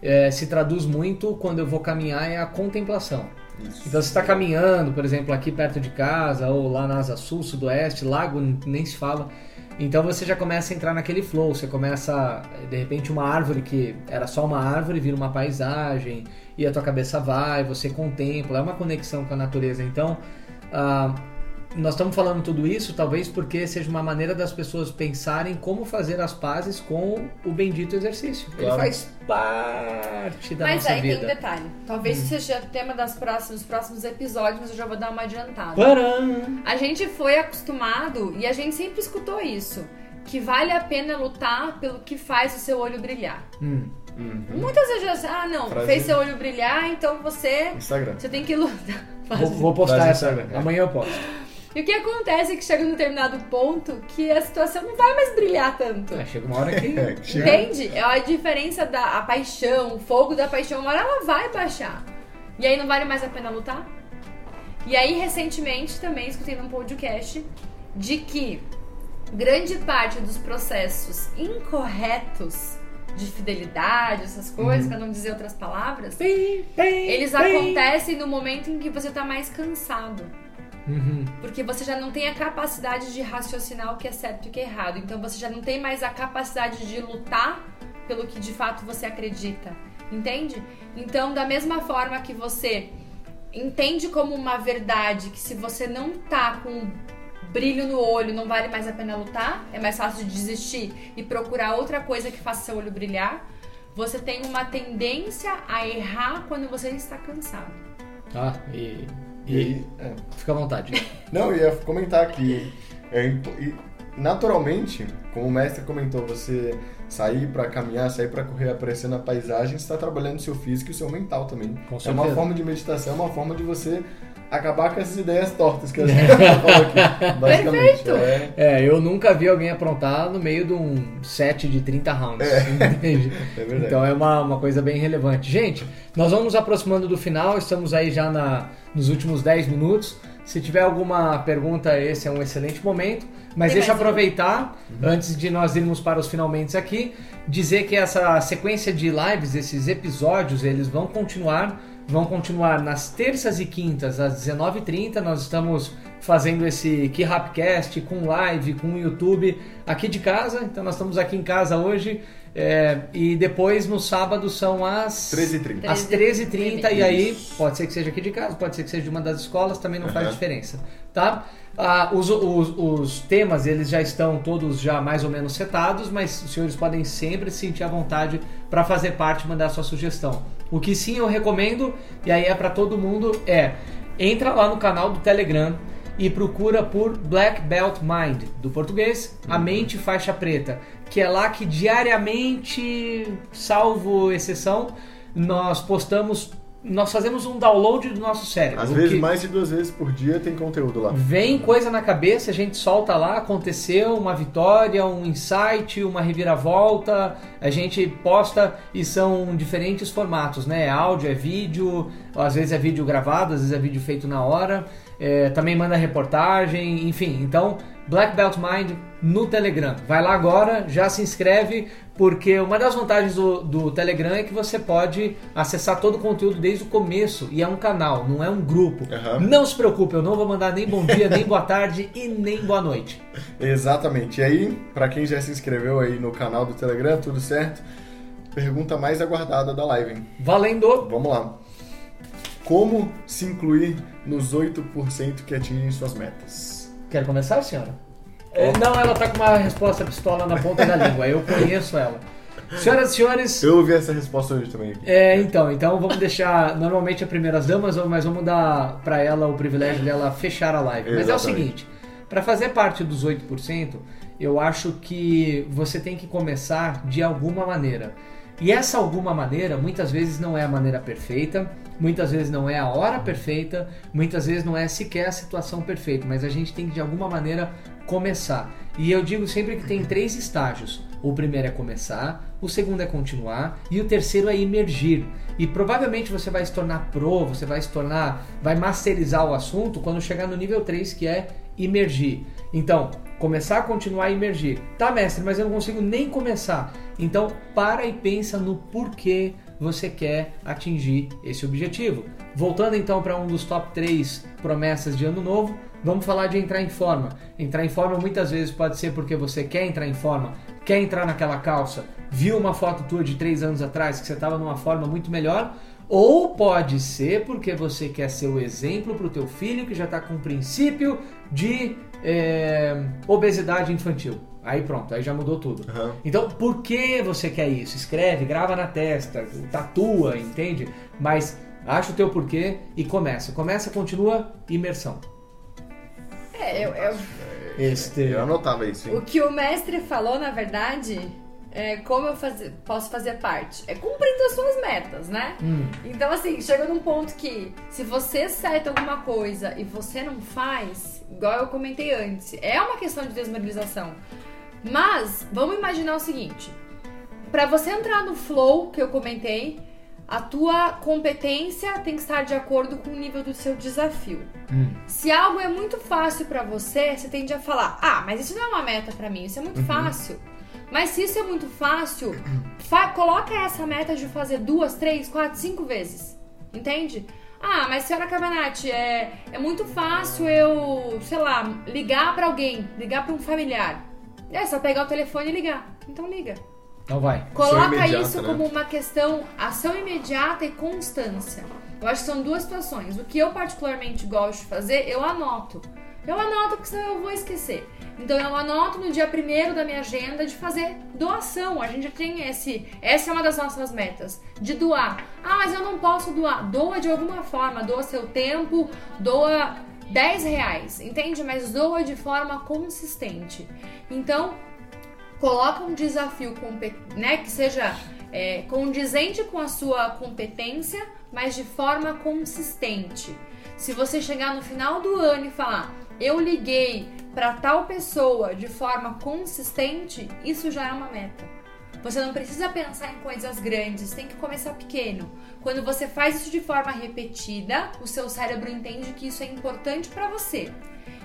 é, se traduz muito quando eu vou caminhar é a contemplação. Isso. Então você está caminhando, por exemplo, aqui perto de casa ou lá na Asa Sul, Sudoeste, Lago nem se fala. Então você já começa a entrar naquele flow, você começa, de repente, uma árvore que era só uma árvore vira uma paisagem e a tua cabeça vai, você contempla, é uma conexão com a natureza. Então, ah, nós estamos falando tudo isso talvez porque seja uma maneira das pessoas pensarem como fazer as pazes com o bendito exercício. Ele Claro. faz parte da Mas nossa aí vida. tem um detalhe. Talvez Hum. isso seja tema das próximas, dos próximos episódios, mas eu já vou dar uma adiantada. Param! A gente foi acostumado e a gente sempre escutou isso. Que vale a pena lutar pelo que faz o seu olho brilhar. Hum. Uhum. Muitas vezes, ah, não, Frase- fez seu olho brilhar, então você, Instagram. você tem que lutar. Vou, vou postar Faz essa. Instagram. Amanhã eu posto. E o que acontece é que chega num determinado ponto que a situação não vai mais brilhar tanto. É, chega uma hora que. É, Entende? É a diferença da a paixão, o fogo da paixão, uma hora ela vai baixar. E aí não vale mais a pena lutar? E aí, recentemente, também escutei num podcast de que grande parte dos processos incorretos de fidelidade, essas coisas, pra não dizer outras palavras, eles acontecem no momento em que você tá mais cansado. Uhum. Porque você já não tem a capacidade de raciocinar o que é certo e o que é errado. Então você já não tem mais a capacidade de lutar pelo que de fato você acredita. Entende? Então, da mesma forma que você entende como uma verdade que se você não tá com brilho no olho, não vale mais a pena lutar, é mais fácil de desistir e procurar outra coisa que faça seu olho brilhar. Você tem uma tendência a errar quando você está cansado. Ah, e. E aí, é. Fica à vontade. Não, eu ia comentar que é, e, naturalmente, como o mestre comentou, você sair pra caminhar, sair pra correr, aparecer na paisagem, você está trabalhando o seu físico e o seu mental também. Com é uma forma de meditação, é uma forma de você acabar com essas ideias tortas que a gente falou aqui, basicamente. Perfeito. É, É, eu nunca vi alguém aprontar no meio de um set de 30 rounds. Entende? é verdade. Então é uma, uma coisa bem relevante. Gente, nós vamos nos aproximando do final, estamos aí já na, nos últimos 10 minutos. Se tiver alguma pergunta, esse é um excelente momento. Mas Tem deixa eu aproveitar, antes de nós irmos para os finalmente aqui, dizer que essa sequência de lives, esses episódios, eles vão continuar. Vão continuar nas terças e quintas às 19h30. Nós estamos fazendo esse Key Rapcast com live, com YouTube aqui de casa. Então nós estamos aqui em casa hoje. é, e depois no sábado são as 13h30. às 13h30 e aí pode ser que seja aqui de casa, pode ser que seja de uma das escolas, também não faz Aham. diferença, tá? Ah, os, os, os temas eles já estão todos já mais ou menos setados, mas os senhores podem sempre se sentir à vontade para fazer parte e mandar sua sugestão. O que sim eu recomendo, e aí é para todo mundo, é entra lá no canal do Telegram e procura por Black Belt Mind, do português, a mente faixa preta, que é lá que diariamente, salvo exceção, nós postamos, nós fazemos um download do nosso cérebro. Às vezes, mais de duas vezes por dia tem conteúdo lá. Vem coisa na cabeça, a gente solta lá, aconteceu uma vitória, um insight, uma reviravolta, a gente posta e são diferentes formatos, né? É áudio, é vídeo, às vezes é vídeo gravado, às vezes é vídeo feito na hora, é, também manda reportagem, enfim. Então, Black Belt Mind no Telegram. Vai lá agora, já se inscreve, porque uma das vantagens do, do Telegram é que você pode acessar todo o conteúdo desde o começo, e é um canal, não é um grupo. Aham. Não se preocupe, eu não vou mandar nem bom dia, nem boa tarde e nem boa noite. Exatamente. E aí, pra quem já se inscreveu aí no canal do Telegram, tudo certo? Pergunta mais aguardada da live, hein? Valendo! Vamos lá. Como se incluir nos 8% que atingem suas metas? Quer começar, senhora? É, não, ela tá com uma resposta pistola na ponta da língua, eu conheço ela. Senhoras e senhores, Eu ouvi essa resposta hoje também. É, então, então vamos deixar. Normalmente é primeiras damas, mas vamos dar pra ela o privilégio dela fechar a live. Mas é o Exatamente. seguinte: pra fazer parte dos 8%, eu acho que você tem que começar de alguma maneira. E essa alguma maneira, muitas vezes não é a maneira perfeita, muitas vezes não é a hora perfeita, muitas vezes não é sequer a situação perfeita, mas a gente tem que de alguma maneira começar. E eu digo sempre que tem três estágios. O primeiro é começar, o segundo é continuar e o terceiro é emergir. E provavelmente você vai se tornar pro, você vai se tornar, vai masterizar o assunto quando chegar no nível 3, que é emergir. Então, começar continuar a emergir. Tá, mestre, mas eu não consigo nem começar. Então, para e pensa no porquê você quer atingir esse objetivo. Voltando então para um dos top 3 promessas de ano novo, vamos falar de entrar em forma. Entrar em forma muitas vezes pode ser porque você quer entrar em forma, quer entrar naquela calça, viu uma foto tua de 3 anos atrás que você estava numa forma muito melhor, ou pode ser porque você quer ser o exemplo para o teu filho que já está com o princípio de é, obesidade infantil. Aí pronto, aí já mudou tudo. Uhum. Então, por que você quer isso? Escreve, grava na testa, tatua, entende? Mas acha o teu porquê e começa. Começa, continua, imersão. É, eu, eu, Este... Eu anotava isso. hein? o que o mestre falou, na verdade, é como eu faz- posso fazer parte. É cumprindo as suas metas, né? Hum. Então, assim, chega num ponto que se você seta alguma coisa e você não faz, igual eu comentei antes, é uma questão de desmoralização. Mas, vamos imaginar o seguinte: para você entrar no flow que eu comentei, a tua competência tem que estar de acordo com o nível do seu desafio. Hum. Se algo é muito fácil pra você, você tende a falar: "Ah, mas isso não é uma meta pra mim, isso é muito fácil". Mas se isso é muito fácil, fa- coloca essa meta de fazer duas, três, quatro, cinco vezes. Entende? Ah, mas senhora Cavanati, é, é muito fácil eu, sei lá, ligar pra alguém, ligar pra um familiar. É só pegar o telefone e ligar. Então liga. Então vai. Coloca imediata, isso né? como uma questão ação imediata e constância. Eu acho que são duas situações. O que eu particularmente gosto de fazer, eu anoto. Eu anoto porque senão eu vou esquecer. Então eu anoto no dia primeiro da minha agenda de fazer doação. A gente já tem esse. Essa é uma das nossas metas. De doar. Ah, mas eu não posso doar. Doa de alguma forma. Doa seu tempo, doa 10 reais. Entende? Mas doa de forma consistente. Então, coloca um desafio né, que seja é, condizente com a sua competência, mas de forma consistente. Se você chegar no final do ano e falar, eu liguei para tal pessoa de forma consistente, isso já é uma meta. Você não precisa pensar em coisas grandes, tem que começar pequeno. Quando você faz isso de forma repetida, o seu cérebro entende que isso é importante para você.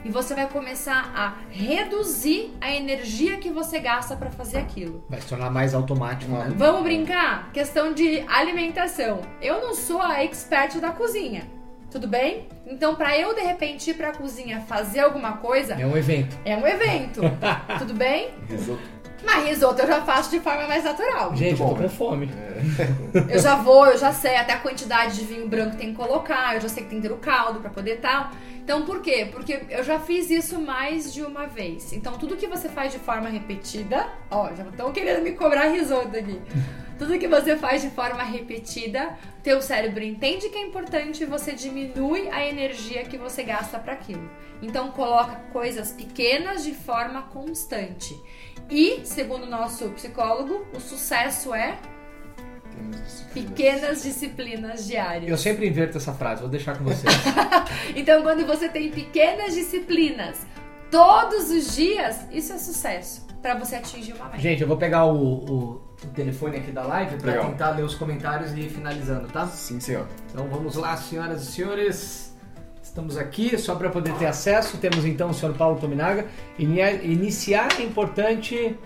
E você vai começar a reduzir a energia que você gasta para fazer aquilo. Vai se tornar mais automático, né? Vamos brincar? Questão de alimentação. Eu não sou a expert da cozinha. Tudo bem? Então, para eu de repente ir pra cozinha fazer alguma coisa, É um evento. é um evento. Tudo bem? Risoto. Mas risoto eu já faço de forma mais natural. Gente, eu bom, tô né? com fome. Eu já vou, eu já sei até a quantidade de vinho branco que tem que colocar, eu já sei que tem que ter o caldo pra poder tal. Então por quê? Porque eu já fiz isso mais de uma vez. Então tudo que você faz de forma repetida, ó, já estão querendo me cobrar risoto aqui. Tudo que você faz de forma repetida, teu cérebro entende que é importante e você diminui a energia que você gasta para aquilo. Então coloca coisas pequenas de forma constante. E, segundo o nosso psicólogo, o sucesso é pequenas disciplinas diárias. Eu sempre inverto essa frase, vou deixar com vocês. Então, quando você tem pequenas disciplinas todos os dias, isso é sucesso para você atingir uma meta. Gente, eu vou pegar o, o- o telefone aqui da live pra Legal. tentar ler os comentários e ir finalizando, tá? Sim, senhor. Então vamos lá, senhoras e senhores. Estamos aqui só para poder ter acesso. Temos então o senhor Paulo Tominaga. Ini- Iniciar é importante.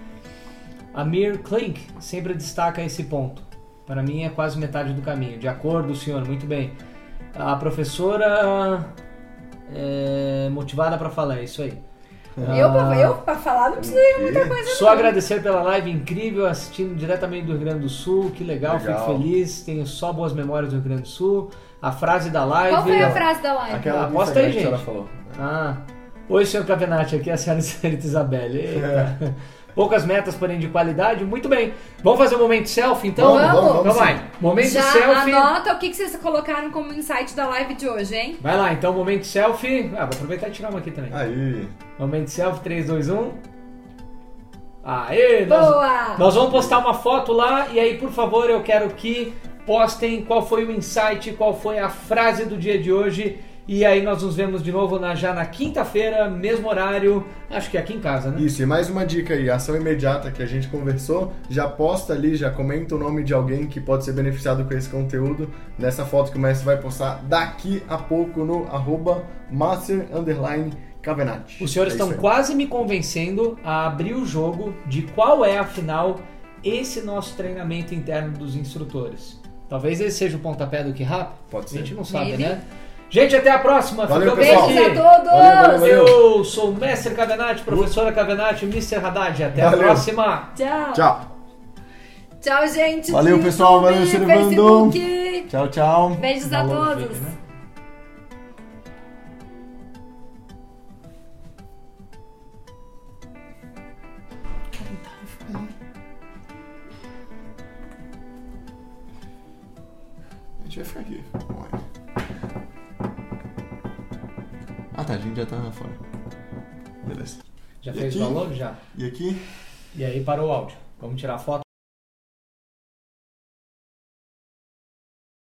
Amir Klink sempre destaca esse ponto. Para mim é quase metade do caminho. De acordo, senhor, muito bem. A professora é motivada para falar, é isso aí. Eu, pra- eu, pra falar, não precisa ir muita coisa, Só não. agradecer pela live incrível, assistindo diretamente do Rio Grande do Sul, que legal, Legal. fico feliz, tenho só boas memórias do Rio Grande do Sul. A frase da live. Qual foi a frase da live? Aquela Aposta aí, Instagram que a senhora gente. falou. Ah, oi, senhor Cavenati, aqui é a senhora Senhorita Isabelle. Eita. Poucas metas, porém de qualidade. Muito bem. Vamos fazer um momento selfie, então? Vamos, vamos, Então vamos vai. sim. Momento Já selfie. anota o que, que vocês colocaram como insight da live de hoje, hein? Vai lá, então, momento selfie. Ah, vou aproveitar e tirar uma aqui também. Aí. Momento selfie, 3, 2, 1. Aê! nós- Boa! Nós vamos postar uma foto lá e aí, por favor, eu quero que postem qual foi o insight, qual foi a frase do dia de hoje E aí nós nos vemos de novo na, já na quinta-feira, mesmo horário, acho que é aqui em casa, né? Isso, e mais uma dica aí, ação imediata que a gente conversou, já posta ali, já comenta o nome de alguém que pode ser beneficiado com esse conteúdo nessa foto que o mestre vai postar daqui a pouco no arroba master underline Cavenati. Os senhores É estão quase me convencendo a abrir o jogo de qual é, afinal, esse nosso treinamento interno dos instrutores. Talvez esse seja o pontapé do que rap? Pode A ser. gente não sabe, Maybe. né? Gente, até a próxima. Valeu, Ficamos pessoal. Beijos a todos! Valeu, valeu, valeu. Eu sou o Mestre Cavenati, professora Cavenati, Mr. Haddad. Até Valeu. a próxima. Tchau. Tchau. Tchau, gente. Valeu, pessoal. YouTube, Valeu, Servando. Facebook. Tchau, tchau. Beijos a todos. filho, né? A gente vai ficar aqui. Ah tá, a gente já tá fora. Beleza. Já E fez aqui? o download? Já. E aqui? E aí parou o áudio. Vamos tirar a foto.